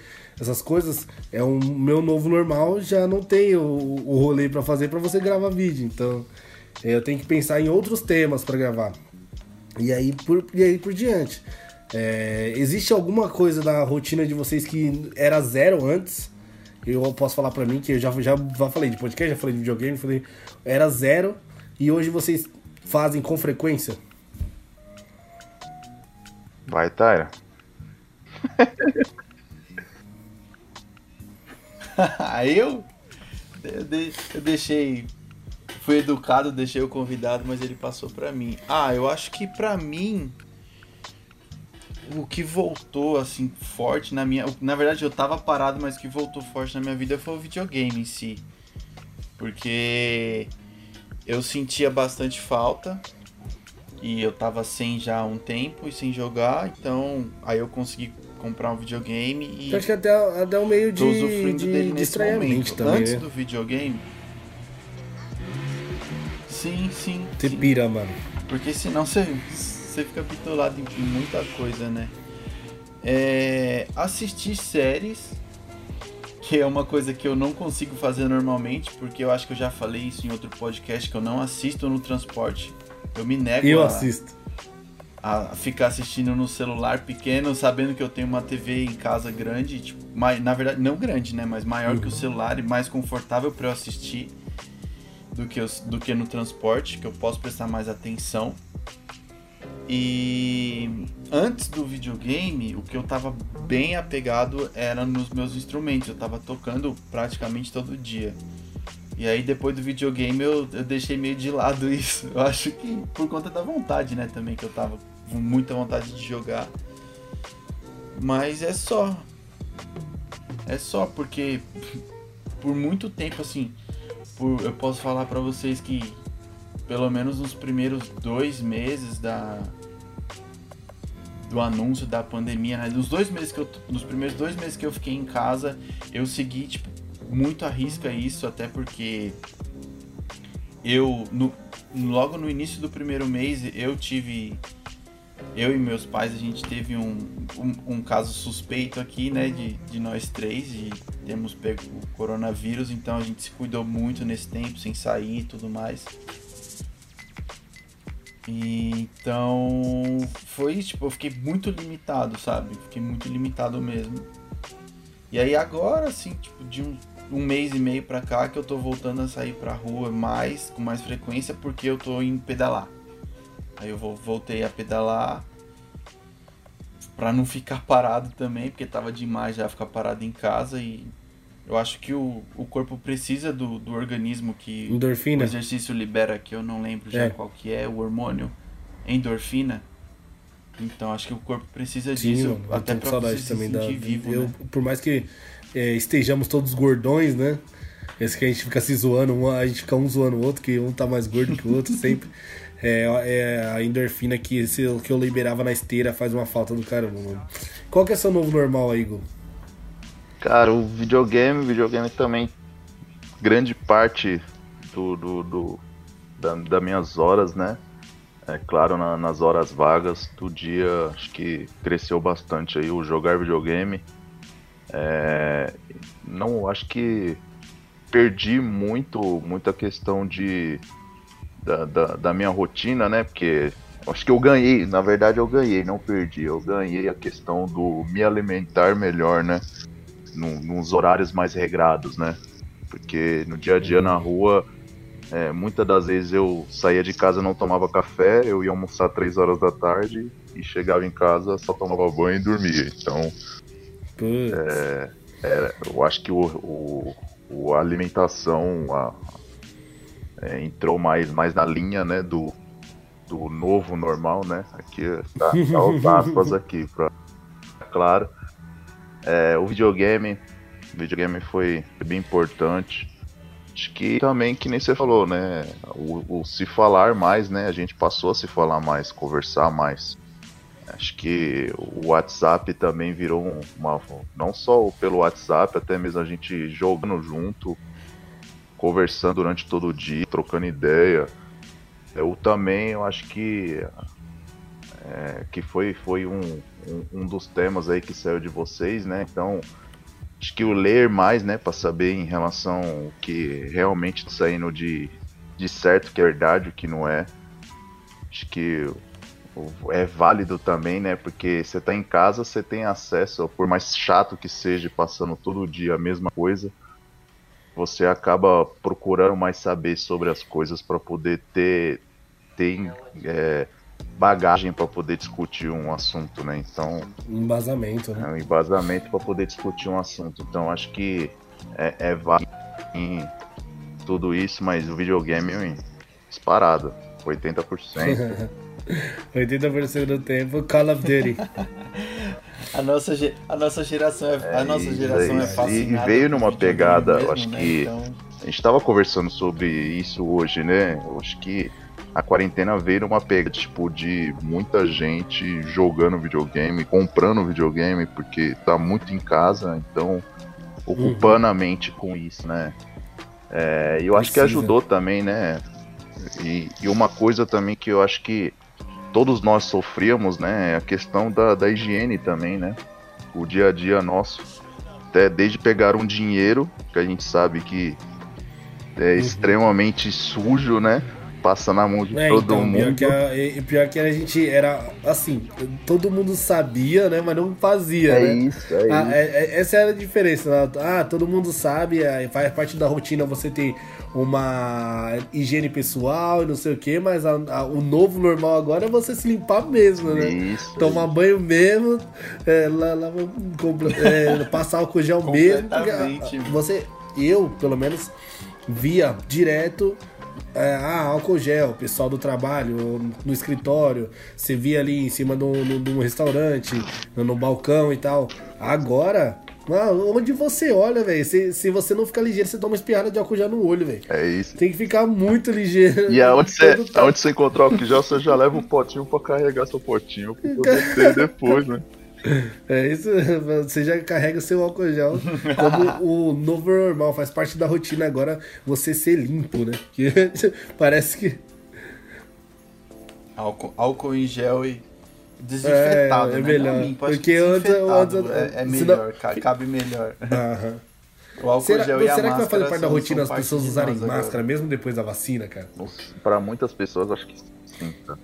essas coisas. É um meu novo normal, já não tem o, o rolê pra fazer pra você gravar vídeo. Então eu tenho que pensar em outros temas pra gravar. E aí por, e aí por diante. É, existe alguma coisa da rotina de vocês que era zero antes? Eu posso falar pra mim que eu já, já, já falei de podcast, já falei de videogame, falei, era zero e hoje vocês fazem com frequência? Vai, Tyra. Eu, eu, de- eu deixei. Fui educado, deixei o convidado, mas ele passou pra mim. Ah, eu acho que pra mim. O que voltou assim forte na minha. Na verdade eu tava parado, mas o que voltou forte na minha vida foi o videogame em si. Porque eu sentia bastante falta. E eu tava sem já há um tempo e sem jogar, então aí eu consegui comprar um videogame e Eu acho que até, até o meio tô de, usufruindo dele de nesse momento. também, Antes né? do videogame. Sim, sim. Você sim. pira, mano. Porque senão você, você fica bitolado em, em muita coisa, né? É, assistir séries, que é uma coisa que eu não consigo fazer normalmente, porque eu acho que eu já falei isso em outro podcast, que eu não assisto no transporte. Eu me nego Eu a, assisto. a ficar assistindo no celular pequeno, sabendo que eu tenho uma TV em casa grande, tipo, na verdade, não grande, né? Mas maior que o celular e mais confortável para eu assistir do que, os- do que no transporte, que eu posso prestar mais atenção. E antes do videogame, o que eu tava bem apegado era nos meus instrumentos. Eu tava tocando praticamente todo dia. E aí depois do videogame eu, eu deixei meio de lado isso. Eu acho que por conta da vontade, né, também, que eu tava com muita vontade de jogar. Mas é só. É só porque por muito tempo assim, por, eu posso falar pra vocês que pelo menos nos primeiros dois meses da do anúncio da pandemia, né? Nos dois meses que eu, nos primeiros dois meses que eu fiquei em casa, eu segui tipo muito à risca isso, até porque eu no, logo no início do primeiro mês eu tive eu e meus pais a gente teve um, um, um caso suspeito aqui, né, de, de nós três e temos pego o coronavírus, então a gente se cuidou muito nesse tempo, sem sair e tudo mais. E, então, foi tipo, eu fiquei muito limitado, sabe? Fiquei muito limitado mesmo. E aí agora, assim, tipo, de um, um mês e meio pra cá que eu tô voltando a sair pra rua mais, com mais frequência, porque eu tô em pedalar. Aí eu voltei a pedalar pra não ficar parado também, porque tava demais já ficar parado em casa e eu acho que o, o corpo precisa do, do organismo que Endorfina? o exercício libera, que eu não lembro já É. qual que é, o hormônio endorfina. Então acho que o corpo precisa Sim, disso, mano, até saudade você se também sentir da. vivo, eu, né? Por mais que é, estejamos todos gordões, né? Esse que a gente fica se zoando, um, a gente fica um zoando o outro, que um tá mais gordo que o outro sempre. É, é a endorfina que, que eu liberava na esteira faz uma falta do caramba, mano. Qual que é seu novo normal aí, Igor? Cara, o videogame, videogame também, grande parte do, do, do- da, das minhas horas, né? É claro, na- nas horas vagas do dia, acho que cresceu bastante aí o jogar videogame. É, não, acho que perdi muito, muita questão de da, da, da minha rotina, né? Porque acho que eu ganhei, na verdade eu ganhei, não perdi. Eu ganhei a questão do me alimentar melhor, né? num, nos horários mais regrados, né? Porque no dia a dia na rua, é, muitas das vezes eu saía de casa não tomava café, eu ia almoçar três horas da tarde e chegava em casa só tomava banho e dormia. Então Putz. eu acho que o, o, o- a alimentação a- é, entrou mais, mais na linha, né, do, do novo normal, né? Aqui tá, tá os aspas aqui, pra claro. É, o videogame, o videogame foi bem importante. Acho que também, que nem você falou, né? O, o se falar mais, né? A gente passou a se falar mais, conversar mais. Acho que o WhatsApp também virou um- uma. Não só pelo WhatsApp, até mesmo a gente jogando junto, conversando durante todo o dia, trocando ideia. Eu também, eu acho que. é, que foi, foi um, um, um dos temas aí que saiu de vocês, né? Então, acho que o ler mais, né, para saber em relação ao que realmente tá saindo de, de certo, que é verdade, o que não é. Acho que é válido também, né? Porque você tá em casa, você tem acesso, por mais chato que seja, passando todo dia a mesma coisa, você acaba procurando mais saber sobre as coisas para poder ter, ter é, bagagem para poder discutir um assunto, né? Então, Embasamento, né? é um embasamento para poder discutir um assunto. Então, acho que é, é válido em tudo isso, mas o videogame é disparado, 80%. 80% do tempo, Call of Duty. A nossa, a nossa geração é, a nossa isso geração aí. é fascinada E veio numa pegada, eu mesmo, acho né? que- Então, A gente tava conversando sobre isso hoje, né? Eu acho que a quarentena veio numa pegada, tipo, de muita gente jogando videogame, comprando videogame, porque tá muito em casa, então ocupando a mente com isso, né? É, e eu acho que Precisa. ajudou também, né? E, e uma coisa também que eu acho que todos nós sofríamos, né? É a questão da, da higiene também, né? O dia a dia nosso. Até desde pegar um dinheiro, que a gente sabe que é extremamente sujo, né? Passa na mão de É, todo então, pior mundo. que, a, e- pior que a gente era assim, todo mundo sabia, né? Mas não fazia, É né? isso, é Ah, isso. é- é- essa era a diferença. né? Ah, todo mundo sabe, faz parte da rotina você ter uma higiene pessoal e não sei o que, mas a- a- o novo normal agora é você se limpar mesmo, né? Isso. Tomar banho mesmo, é, lá- lá- é, passar álcool gel mesmo. você, eu, pelo menos, via direto. É, ah, álcool gel, pessoal do trabalho, no escritório, você via ali em cima de um, restaurante, no, no balcão e tal. Agora, ah, onde você olha, velho, se, se você não ficar ligeiro, você toma uma espirrada de álcool gel no olho, velho. É isso. Tem que ficar muito ligeiro. E aonde você, aonde você encontrar o que já, você já leva um potinho pra carregar seu potinho pra poder ter depois, né? É isso, você já carrega o seu álcool gel como o novo normal, faz parte da rotina agora você ser limpo, né? Que parece que álcool, álcool em gel e desinfetado, É, é né? melhor, Não limpo, acho porque que antes- antes- é, é melhor, ca- cabe melhor. Aham. O álcool Será, gel e a será que vai máscara fazer parte da rotina as pessoas usarem nós agora. máscara mesmo depois da vacina, cara? Pra muitas pessoas, acho que sim, tá?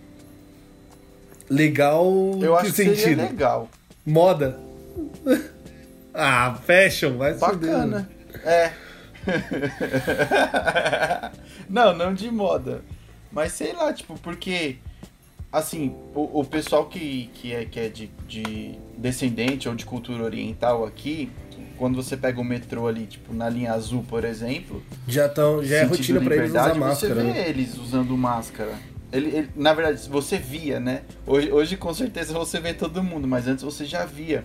Legal Eu que acho que seria sentido? legal. Moda. ah, fashion, vai Bacana. É. não, não de moda. Mas sei lá, tipo, porque. Assim, o, o pessoal que, que é, que é de, de descendente ou de cultura oriental aqui, quando você pega o metrô ali, tipo, na linha azul, por exemplo. Já, tão, já é rotina pra eles usar máscara. Você vê né? eles usando máscara. Ele, ele- na verdade, você via, né? Hoje, hoje com certeza você vê todo mundo, mas antes você já via.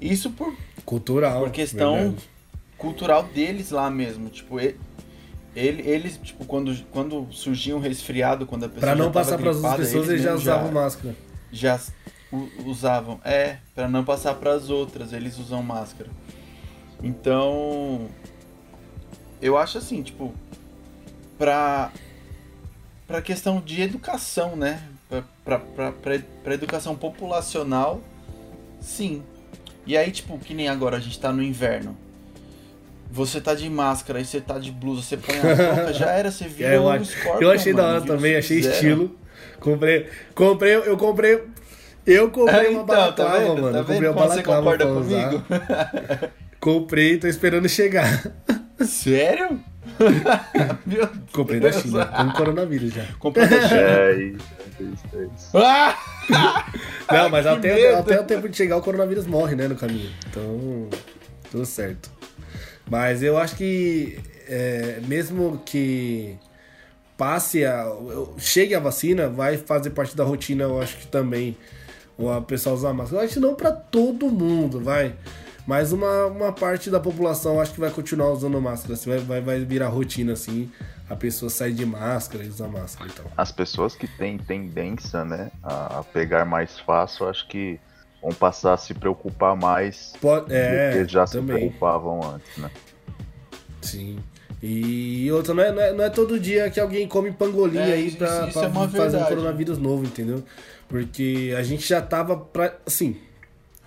Isso por Cultural. por questão verdade. cultural deles lá mesmo. Tipo, ele, eles, tipo, quando, quando surgia um resfriado, quando a pessoa. Pra não já passar pras outras gripada, pessoas, eles já mesmo usavam máscara. já usavam. É, pra não passar pras outras, eles usam máscara. Então, eu acho assim, tipo, pra pra questão de educação, né? Pra educação populacional, sim. E aí, tipo, que nem agora a gente tá no inverno. Você tá de máscara e você tá de blusa, você põe a touca, já era, você vira É, eu, um Scorpion, eu achei da mano, hora vira um também, achei Sub-Zero. estilo. Comprei, comprei, eu comprei. Eu comprei É, uma então, balaclava, tá vendo? mano. Tá eu comprei uma como você balaclava concorda comigo? Comprei, tô esperando chegar. Sério? Meu Deus. Comprei da China, com coronavírus já. Comprou da China. É isso, é isso, é isso. Ah! Não, mas até, medo. até o tempo de chegar o coronavírus morre, né, no caminho. Então, tudo certo. Mas eu acho que é, mesmo que passe a. chegue a vacina, vai fazer parte da rotina, eu acho que também o a pessoa usar máscara. Eu acho que não pra todo mundo, vai. Mas uma, uma parte da população acho que vai continuar usando máscara. Assim, vai, vai, vai virar rotina, assim. A pessoa sai de máscara e usa máscara e tal. As pessoas que têm tendência, né, a pegar mais fácil, acho que vão passar a se preocupar mais Pode, é, do que já se também. preocupavam antes, né? Sim. E outra, não é, não é, não é todo dia que alguém come pangolim É, aí isso- pra, isso pra é uma fazer um coronavírus novo, entendeu? Porque a gente já tava pra. Assim.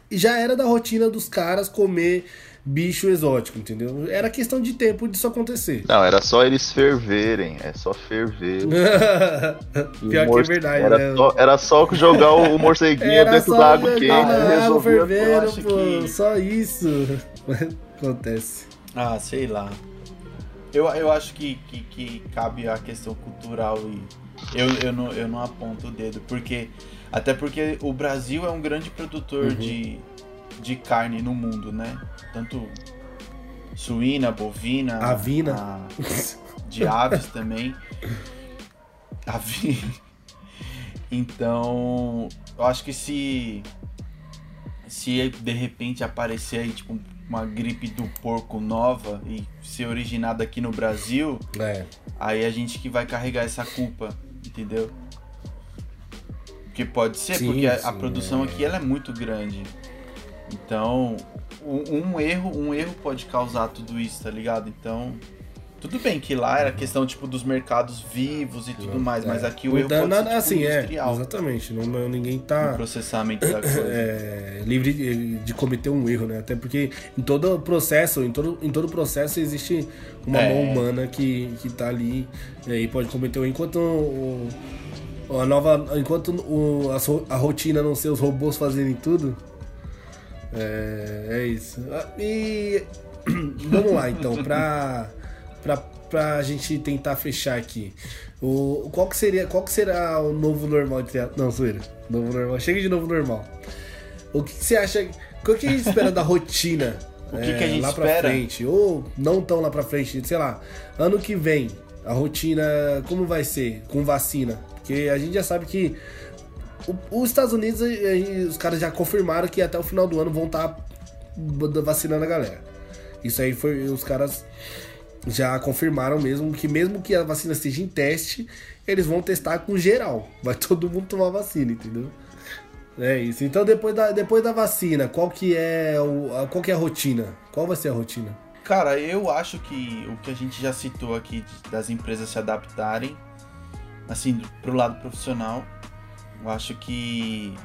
Já era da rotina dos caras comer bicho exótico, entendeu? Era questão de tempo disso acontecer. Não, era só eles ferverem, é só ferver. O Pior que é verdade, era né? Só, era só jogar o morceguinho Era dentro da água quente resolvia fervendo, acho pô, que- só isso. Acontece. Ah, sei lá. Eu, eu acho que, que, que cabe a questão cultural e eu, eu, não, eu não aponto o dedo, porque. Até porque o Brasil é um grande produtor Uhum. de, de carne no mundo, né? Tanto suína, bovina, Avina. a- de aves também. Avi... Então, eu acho que se se de repente aparecer aí tipo uma gripe do porco nova e ser originada aqui no Brasil, É. aí a gente que vai carregar essa culpa, entendeu? Porque pode ser, Sim, porque a, a sim, produção é. aqui ela é muito grande. Então, um, um erro, um erro pode causar tudo isso, tá ligado? Então, tudo bem que lá era questão tipo dos mercados vivos e tudo mais, mas aqui o erro Não, pode não, ser tipo, assim, é, industrial, exatamente. Não, não- ninguém no tá processamento da coisa. é, livre de, de cometer um erro, né? Até porque em todo processo, em todo, em todo processo existe uma É. mão humana que, que tá ali é, e pode cometer um erro. Enquanto o, a nova, enquanto o, a, a rotina não ser os robôs fazerem tudo, é, é isso. Ah, E vamos lá então, pra, pra, pra gente tentar fechar aqui. O, qual, que seria, qual que será o novo normal de teatro? Não, zoeira. Novo normal. Chega de novo normal. O que, que você acha? O que a gente espera da rotina? O que que a gente lá pra espera? frente? Ou não tão lá pra frente, sei lá, ano que vem, a rotina, como vai ser? Com vacina? Porque a gente já sabe que o- os Estados Unidos, eh, eh, os caras já confirmaram que até o final do ano vão estar vacinando a galera. Isso aí foi. Os caras já confirmaram mesmo que mesmo que a vacina esteja em teste, eles vão testar com geral. Vai todo mundo tomar vacina, entendeu? É isso. Então depois da, depois da vacina, qual que é o, a- qual que é a rotina? Qual vai ser a rotina? Cara, eu acho que o que a gente já citou aqui das empresas se adaptarem, assim, pro lado profissional, eu acho que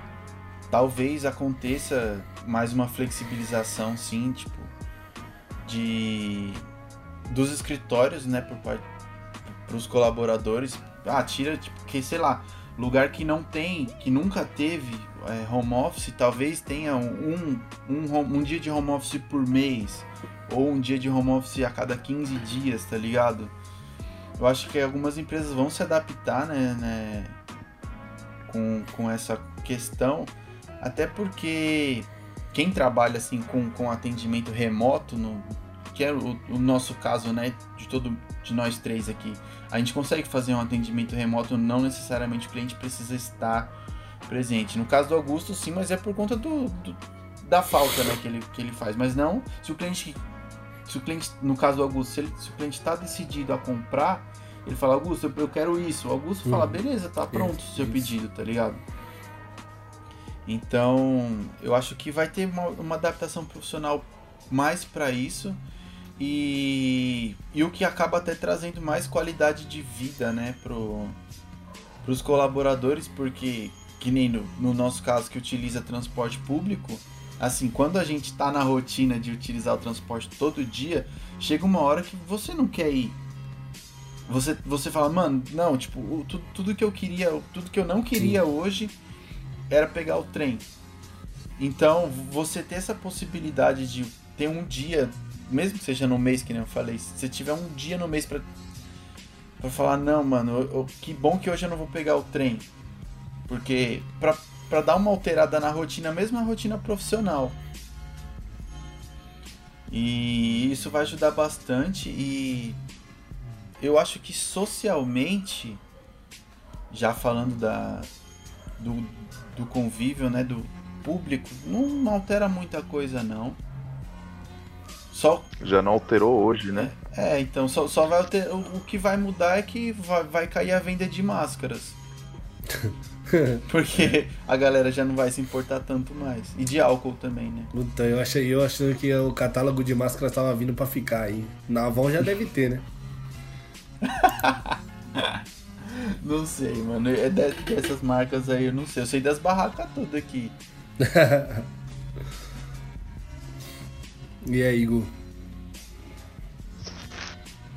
talvez aconteça mais uma flexibilização, sim, tipo, de dos escritórios, né, parte pros colaboradores. Ah, tira, tipo, que sei lá, Lugar que não tem, que nunca teve é, home office, talvez tenha um, um, um dia de home office por mês, ou um dia de home office a cada 15 dias, tá ligado? Eu acho que algumas empresas vão se adaptar, né, né, com, com essa questão, até porque quem trabalha assim com, com atendimento remoto, no, que é o, o nosso caso, né, de todo de nós três aqui, a gente consegue fazer um atendimento remoto, não necessariamente o cliente precisa estar presente. No caso do Augusto, sim, mas é por conta do, do- da falta, né, que ele, que ele faz. Mas não, se o cliente, se o cliente, no caso do Augusto, se, ele- se o cliente está decidido a comprar, ele fala, Augusto, eu, eu quero isso. O Augusto fala, Uhum. beleza, tá pronto o seu isso. pedido, tá ligado? Então, eu acho que vai ter uma, uma adaptação profissional mais para isso e, e o que acaba até trazendo mais qualidade de vida, né, pro, pros colaboradores, porque que nem no, no nosso caso que utiliza transporte público, assim, quando a gente tá na rotina de utilizar o transporte todo dia, chega uma hora que você não quer ir. Você, você fala, mano, não, tipo, tudo, tudo que eu queria, tudo que eu não queria hoje era pegar o trem. Então, você ter essa possibilidade de ter um dia, mesmo que seja no mês, que nem eu falei, se você tiver um dia no mês pra, pra falar, não, mano, eu- eu- que bom que hoje eu não vou pegar o trem. Porque pra, pra dar uma alterada na rotina, mesmo a rotina profissional. E isso vai ajudar bastante e eu acho que socialmente, já falando da, do, do convívio, né, do público, não altera muita coisa não. Só Já não alterou hoje, né? é, então só, só vai alter... o, o que vai mudar é que vai, vai cair a venda de máscaras. Porque a galera já não vai se importar tanto mais. E de álcool também, né? Puta, eu achei, eu achando que o catálogo de máscaras tava vindo pra ficar aí. Na Avon já deve ter, né? Não sei, mano. É de- dessas marcas aí, eu não sei. Eu sei das barracas todas aqui. E aí, Igor?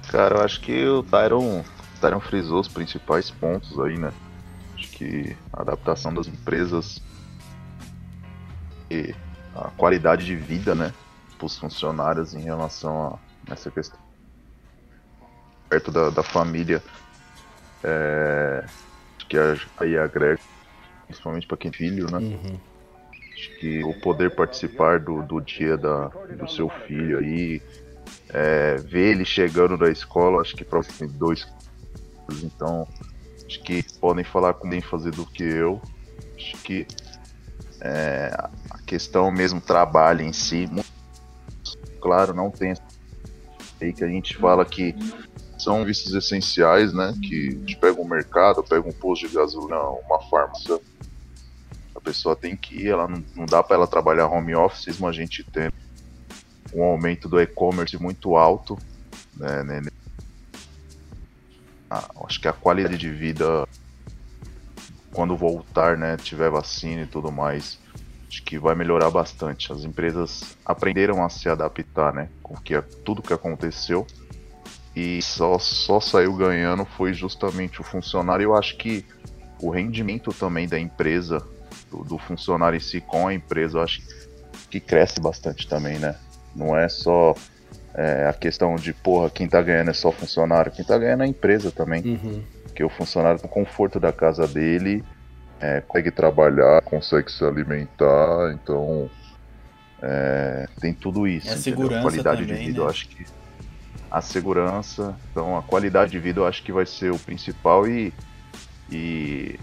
Cara, eu acho que o Tyron, Tyron frisou os principais pontos aí, né? Acho que a adaptação das empresas e a qualidade de vida, né? Para os funcionários em relação a essa questão. Perto da, da família, é, acho que a- aí agrega, principalmente para quem tem filho, né? Uhum. Que o poder participar do, do dia da, do seu filho aí, é, ver ele chegando da escola, acho que para tem dois então acho que podem falar com bem fazer do que eu. Acho que é, a questão mesmo trabalho em si, muito- claro, não tem aí que a gente fala que são vistos essenciais, né? Que a gente pega um mercado, pega um posto de gasolina, uma farmácia, pessoa tem que ir, ela não, não dá para ela trabalhar home office, mesmo a gente tem um aumento do e-commerce muito alto, né, né, né. Ah, acho que a qualidade de vida quando voltar, né, tiver vacina e tudo mais, acho que vai melhorar bastante. As empresas aprenderam a se adaptar, né, com que tudo que aconteceu e só só saiu ganhando foi justamente o funcionário. Eu acho que o rendimento também da empresa, do, do funcionário em si com a empresa, eu acho que cresce bastante também, né? Não é só é, a questão de, porra, quem tá ganhando é só funcionário, quem tá ganhando é a empresa também. Uhum. Porque o funcionário, no conforto da casa dele, é, consegue trabalhar, consegue se alimentar, então é, tem tudo isso. E a entendeu? segurança qualidade também, de vida, né? eu acho que a segurança, então a qualidade de vida eu acho que vai ser o principal e, e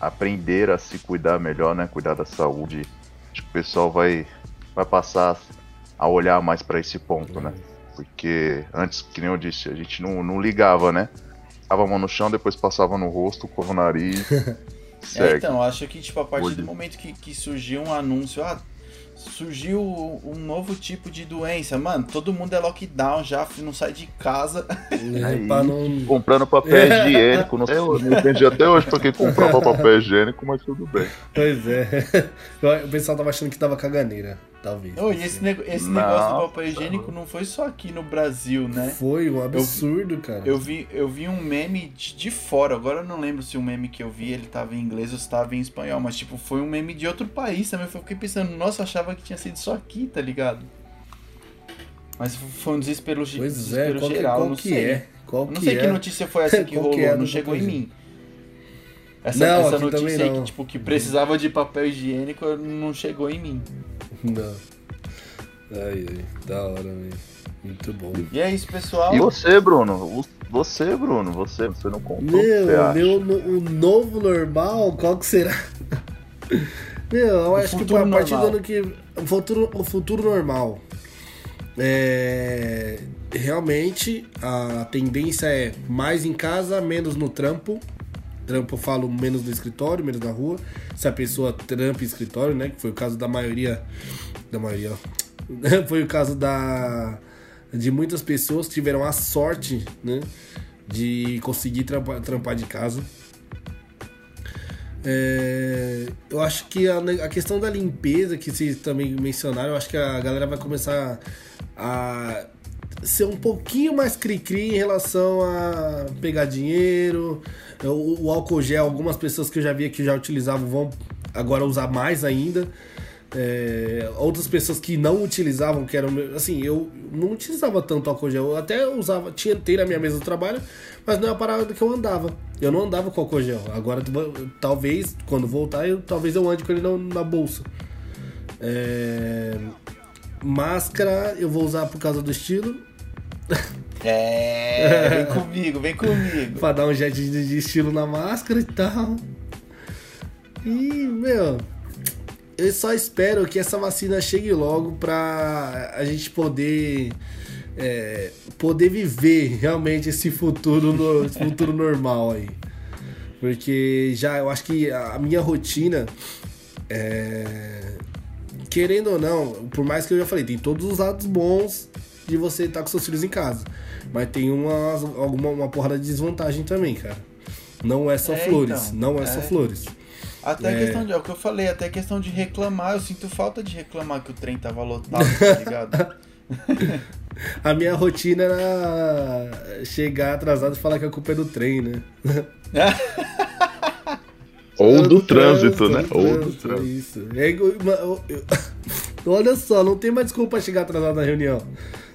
aprender a se cuidar melhor, né? Cuidar da saúde. Acho que o pessoal vai, vai passar a olhar mais para esse ponto, né? Porque antes, que nem eu disse, a gente não, não ligava, né? Tava a mão no chão, depois passava no rosto, com o nariz. É, então, acho que tipo, a partir Hoje- do momento que, que surgiu um anúncio, ah, surgiu um novo tipo de doença, mano, todo mundo é lockdown já, não sai de casa. Aí, pra não... Comprando papel higiênico, não sei, eu não entendi até hoje porque comprava papel higiênico, mas tudo bem. Pois é. O pessoal tava achando que tava caganeira. Talvez. Oh, e esse, nego- esse Não, negócio do papel tá higiênico louco. não foi só aqui no Brasil, né? Foi um absurdo, cara. Eu vi, eu vi um meme de, de fora, agora eu não lembro se o meme que eu vi ele tava em inglês ou se tava em espanhol, mas tipo, foi um meme de outro país também. Eu fiquei pensando, nossa, eu achava que tinha sido só aqui, tá ligado? Mas foi um desespero, Pois é, desespero qual que, geral, qual não que sei. é? Qual Eu não que sei é? que notícia foi essa que Qual rolou, que é não do chegou em mim. Essa, Não, essa notícia aí não. que, tipo, que precisava de papel higiênico não chegou em mim. Não. Ai, ai, da hora, velho. Muito bom. E é isso, pessoal. E você, Bruno? O- Você, Bruno, você, você não contou o que você Meu, acha? meu, no- o novo normal, qual que será? Meu, eu O acho que a partir do normal. ano que. O futuro, o futuro normal. É, realmente a tendência é mais em casa, menos no trampo. Trampo eu falo menos no escritório, menos na rua. Se a pessoa trampa escritório, né? Que foi o caso da maioria. Da maioria, ó. Foi o caso da. De muitas pessoas que tiveram a sorte, né? De conseguir trampar, trampar de casa. É, eu acho que a, a questão da limpeza que vocês também mencionaram, eu acho que a galera vai começar a ser um pouquinho mais cri-cri em relação a pegar dinheiro. O, o álcool gel, algumas pessoas que eu já via que já utilizavam vão agora usar mais ainda. É, outras pessoas que não utilizavam, que eram. Assim, eu não utilizava tanto álcool gel. Eu até usava, tinha ter na minha mesa do trabalho, mas não é a parada que eu andava. Eu não andava com álcool gel. Agora, talvez, quando voltar, eu, talvez eu ande com ele na, na bolsa. É, máscara, eu vou usar por causa do estilo. É, vem comigo, vem comigo. Pra dar um jet de, de estilo na máscara e tal. E, meu, eu só espero que essa vacina chegue logo pra a gente poder é, poder viver realmente esse futuro, no, esse futuro normal aí. Porque já eu acho que a minha rotina é, querendo ou não, por mais que eu já falei, tem todos os lados bons de você estar com seus filhos em casa. Mas tem uma, alguma, uma porrada de desvantagem também, cara. Não é só É, flores. então, não é, só é. flores. Até É. questão de, é o que eu falei, até questão de reclamar. Eu sinto falta de reclamar que o trem tava lotado, tá ligado? A minha rotina era chegar atrasado e falar que a culpa é do trem, né? Ou É do trânsito, né? do Ou do trânsito, trânsito. isso. É ma- eu- eu- Olha só, não tem mais desculpa pra chegar atrasado na reunião.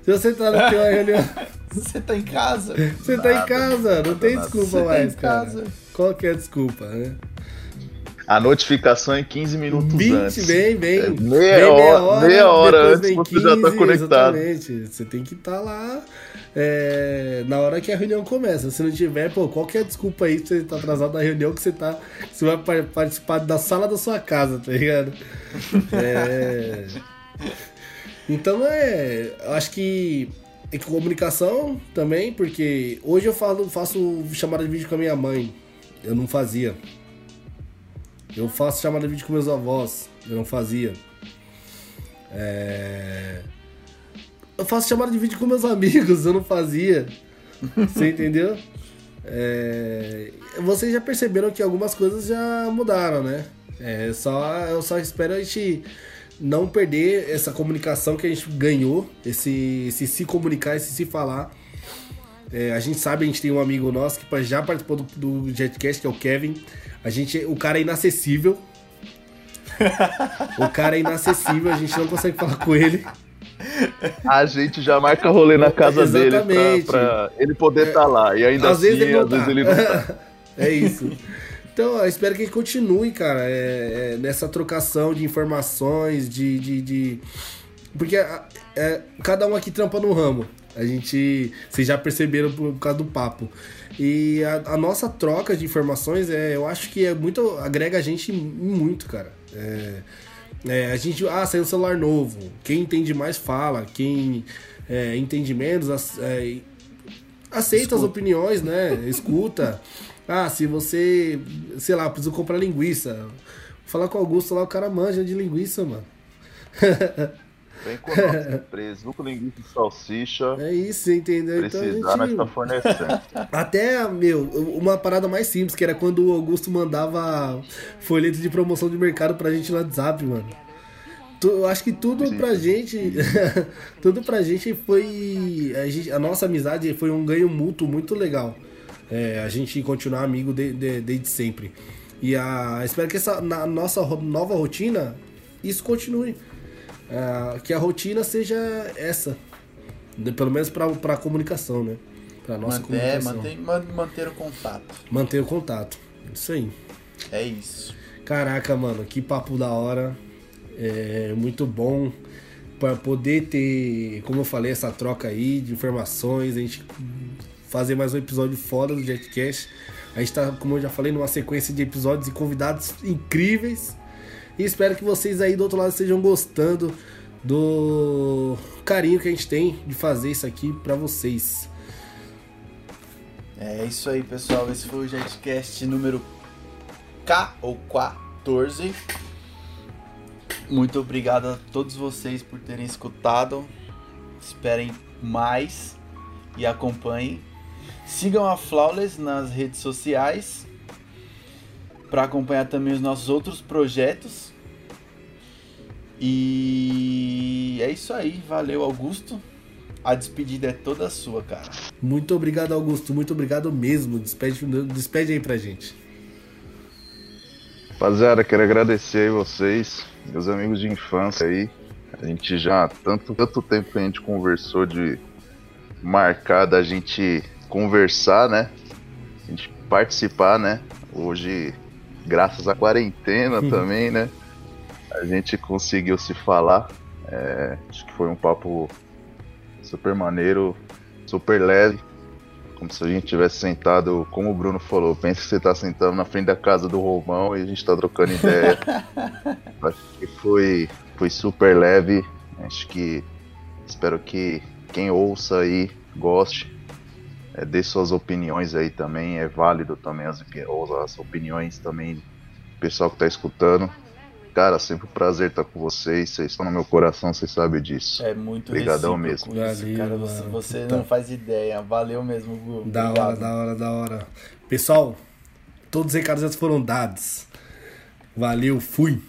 Se você tá na reunião, Você tá em casa. você tá em casa, não tem nada. desculpa tá mais, em cara. casa. Qual que é a desculpa, né? A notificação é 15 minutos 20, antes. vem, vem. É vem meia hora- meia hora antes você já tá conectado. Exatamente. Você tem que estar lá é, na hora que a reunião começa. Se não tiver, pô, qual que é a desculpa aí pra você estar atrasado na reunião que você tá. Você vai par- participar da sala da sua casa, tá ligado? É. Então é. Acho que. É que comunicação também, porque hoje eu falo, faço chamada de vídeo com a minha mãe. Eu não fazia. Eu faço chamada de vídeo com meus avós. Eu não fazia. É... Eu faço chamada de vídeo com meus amigos. Eu não fazia. Você entendeu? É... Vocês já perceberam que algumas coisas já mudaram, né? É só, eu só espero a gente não perder essa comunicação que a gente ganhou, esse, esse se comunicar, esse se falar. É, a gente sabe, a gente tem um amigo nosso que já participou do, do Jetcast, que é o Kevin. A gente, o cara é inacessível. o cara é inacessível, a gente não consegue falar com ele. A gente já marca rolê na casa dele Exatamente. pra, pra ele poder estar lá. E ainda Às assim, vezes ele não às vezes tá. ele não tá. é isso. Então, eu espero que continue, cara, é, é, nessa trocação de informações, de. de, de- Porque é, cada um aqui trampa no ramo. A gente. Vocês já perceberam por causa do papo. E a, a nossa troca de informações, é, eu acho que é muito. agrega a gente em muito, cara. É, é, a gente. Ah, saiu um celular novo. Quem entende mais fala. Quem é, entende menos. é, aceita as opiniões, né? Escuta. Ah, se você, sei lá, precisa comprar linguiça. Falar com o Augusto lá, o cara manja de linguiça, mano. Vem com nós. Presunto, linguiça e salsicha. É isso, entendeu? Então a Precisar, nós gente... tá fornecendo. Até, meu, uma parada mais simples, que era quando o Augusto mandava folheto de promoção de mercado pra gente no WhatsApp, mano. eu acho que tudo Sim. pra gente. tudo pra gente foi. A, gente- a nossa amizade foi um ganho mútuo muito legal. É, a gente continuar amigo de- de- desde sempre. E a, espero que essa na nossa nova rotina isso continue. Ah, que a rotina seja essa. Pelo menos pra, pra comunicação, né? Pra nossa Manter, é, comunicação. manter, man- manter o contato. Manter o contato. Isso aí. É isso. Caraca, mano, que papo da hora. É muito bom para poder ter, como eu falei, essa troca aí de informações, a gente fazer mais um episódio fora do Jetcast. A gente tá, como eu já falei, numa sequência de episódios e convidados incríveis. E espero que vocês aí do outro lado estejam gostando do carinho que a gente tem de fazer isso aqui pra vocês. É isso aí, pessoal. Esse foi o Jetcast número K ou 14. Muito obrigado a todos vocês por terem escutado. Esperem mais e acompanhem. Sigam a Flawless nas redes sociais para acompanhar também os nossos outros projetos. E é isso aí. Valeu, Augusto. A despedida é toda sua, cara. Muito obrigado, Augusto. Muito obrigado mesmo. Despede, despede aí pra gente. Rapaziada, quero agradecer aí vocês, meus amigos de infância aí. A gente já, tanto, tanto tempo que a gente conversou de marcar da gente conversar, né? A gente participar, né? Hoje, graças à quarentena também, né? A gente conseguiu se falar. É, acho que foi um papo super maneiro, super leve. Como se a gente tivesse sentado, como o Bruno falou, pensa que você tá sentado na frente da casa do Romão e a gente tá trocando ideia. Acho que foi, foi super leve. Acho que espero que quem ouça aí goste. É, dê suas opiniões aí também. É válido também as, as opiniões também do pessoal que tá escutando. Cara, sempre um prazer estar com vocês. Vocês estão no meu coração, vocês sabem disso. É muito Obrigadão mesmo. Isso, Valeu, cara. Você, mano. você não faz ideia. Valeu mesmo, Gu. Da Obrigado. hora, da hora, da hora. Pessoal, todos os recados já foram dados. Valeu, fui.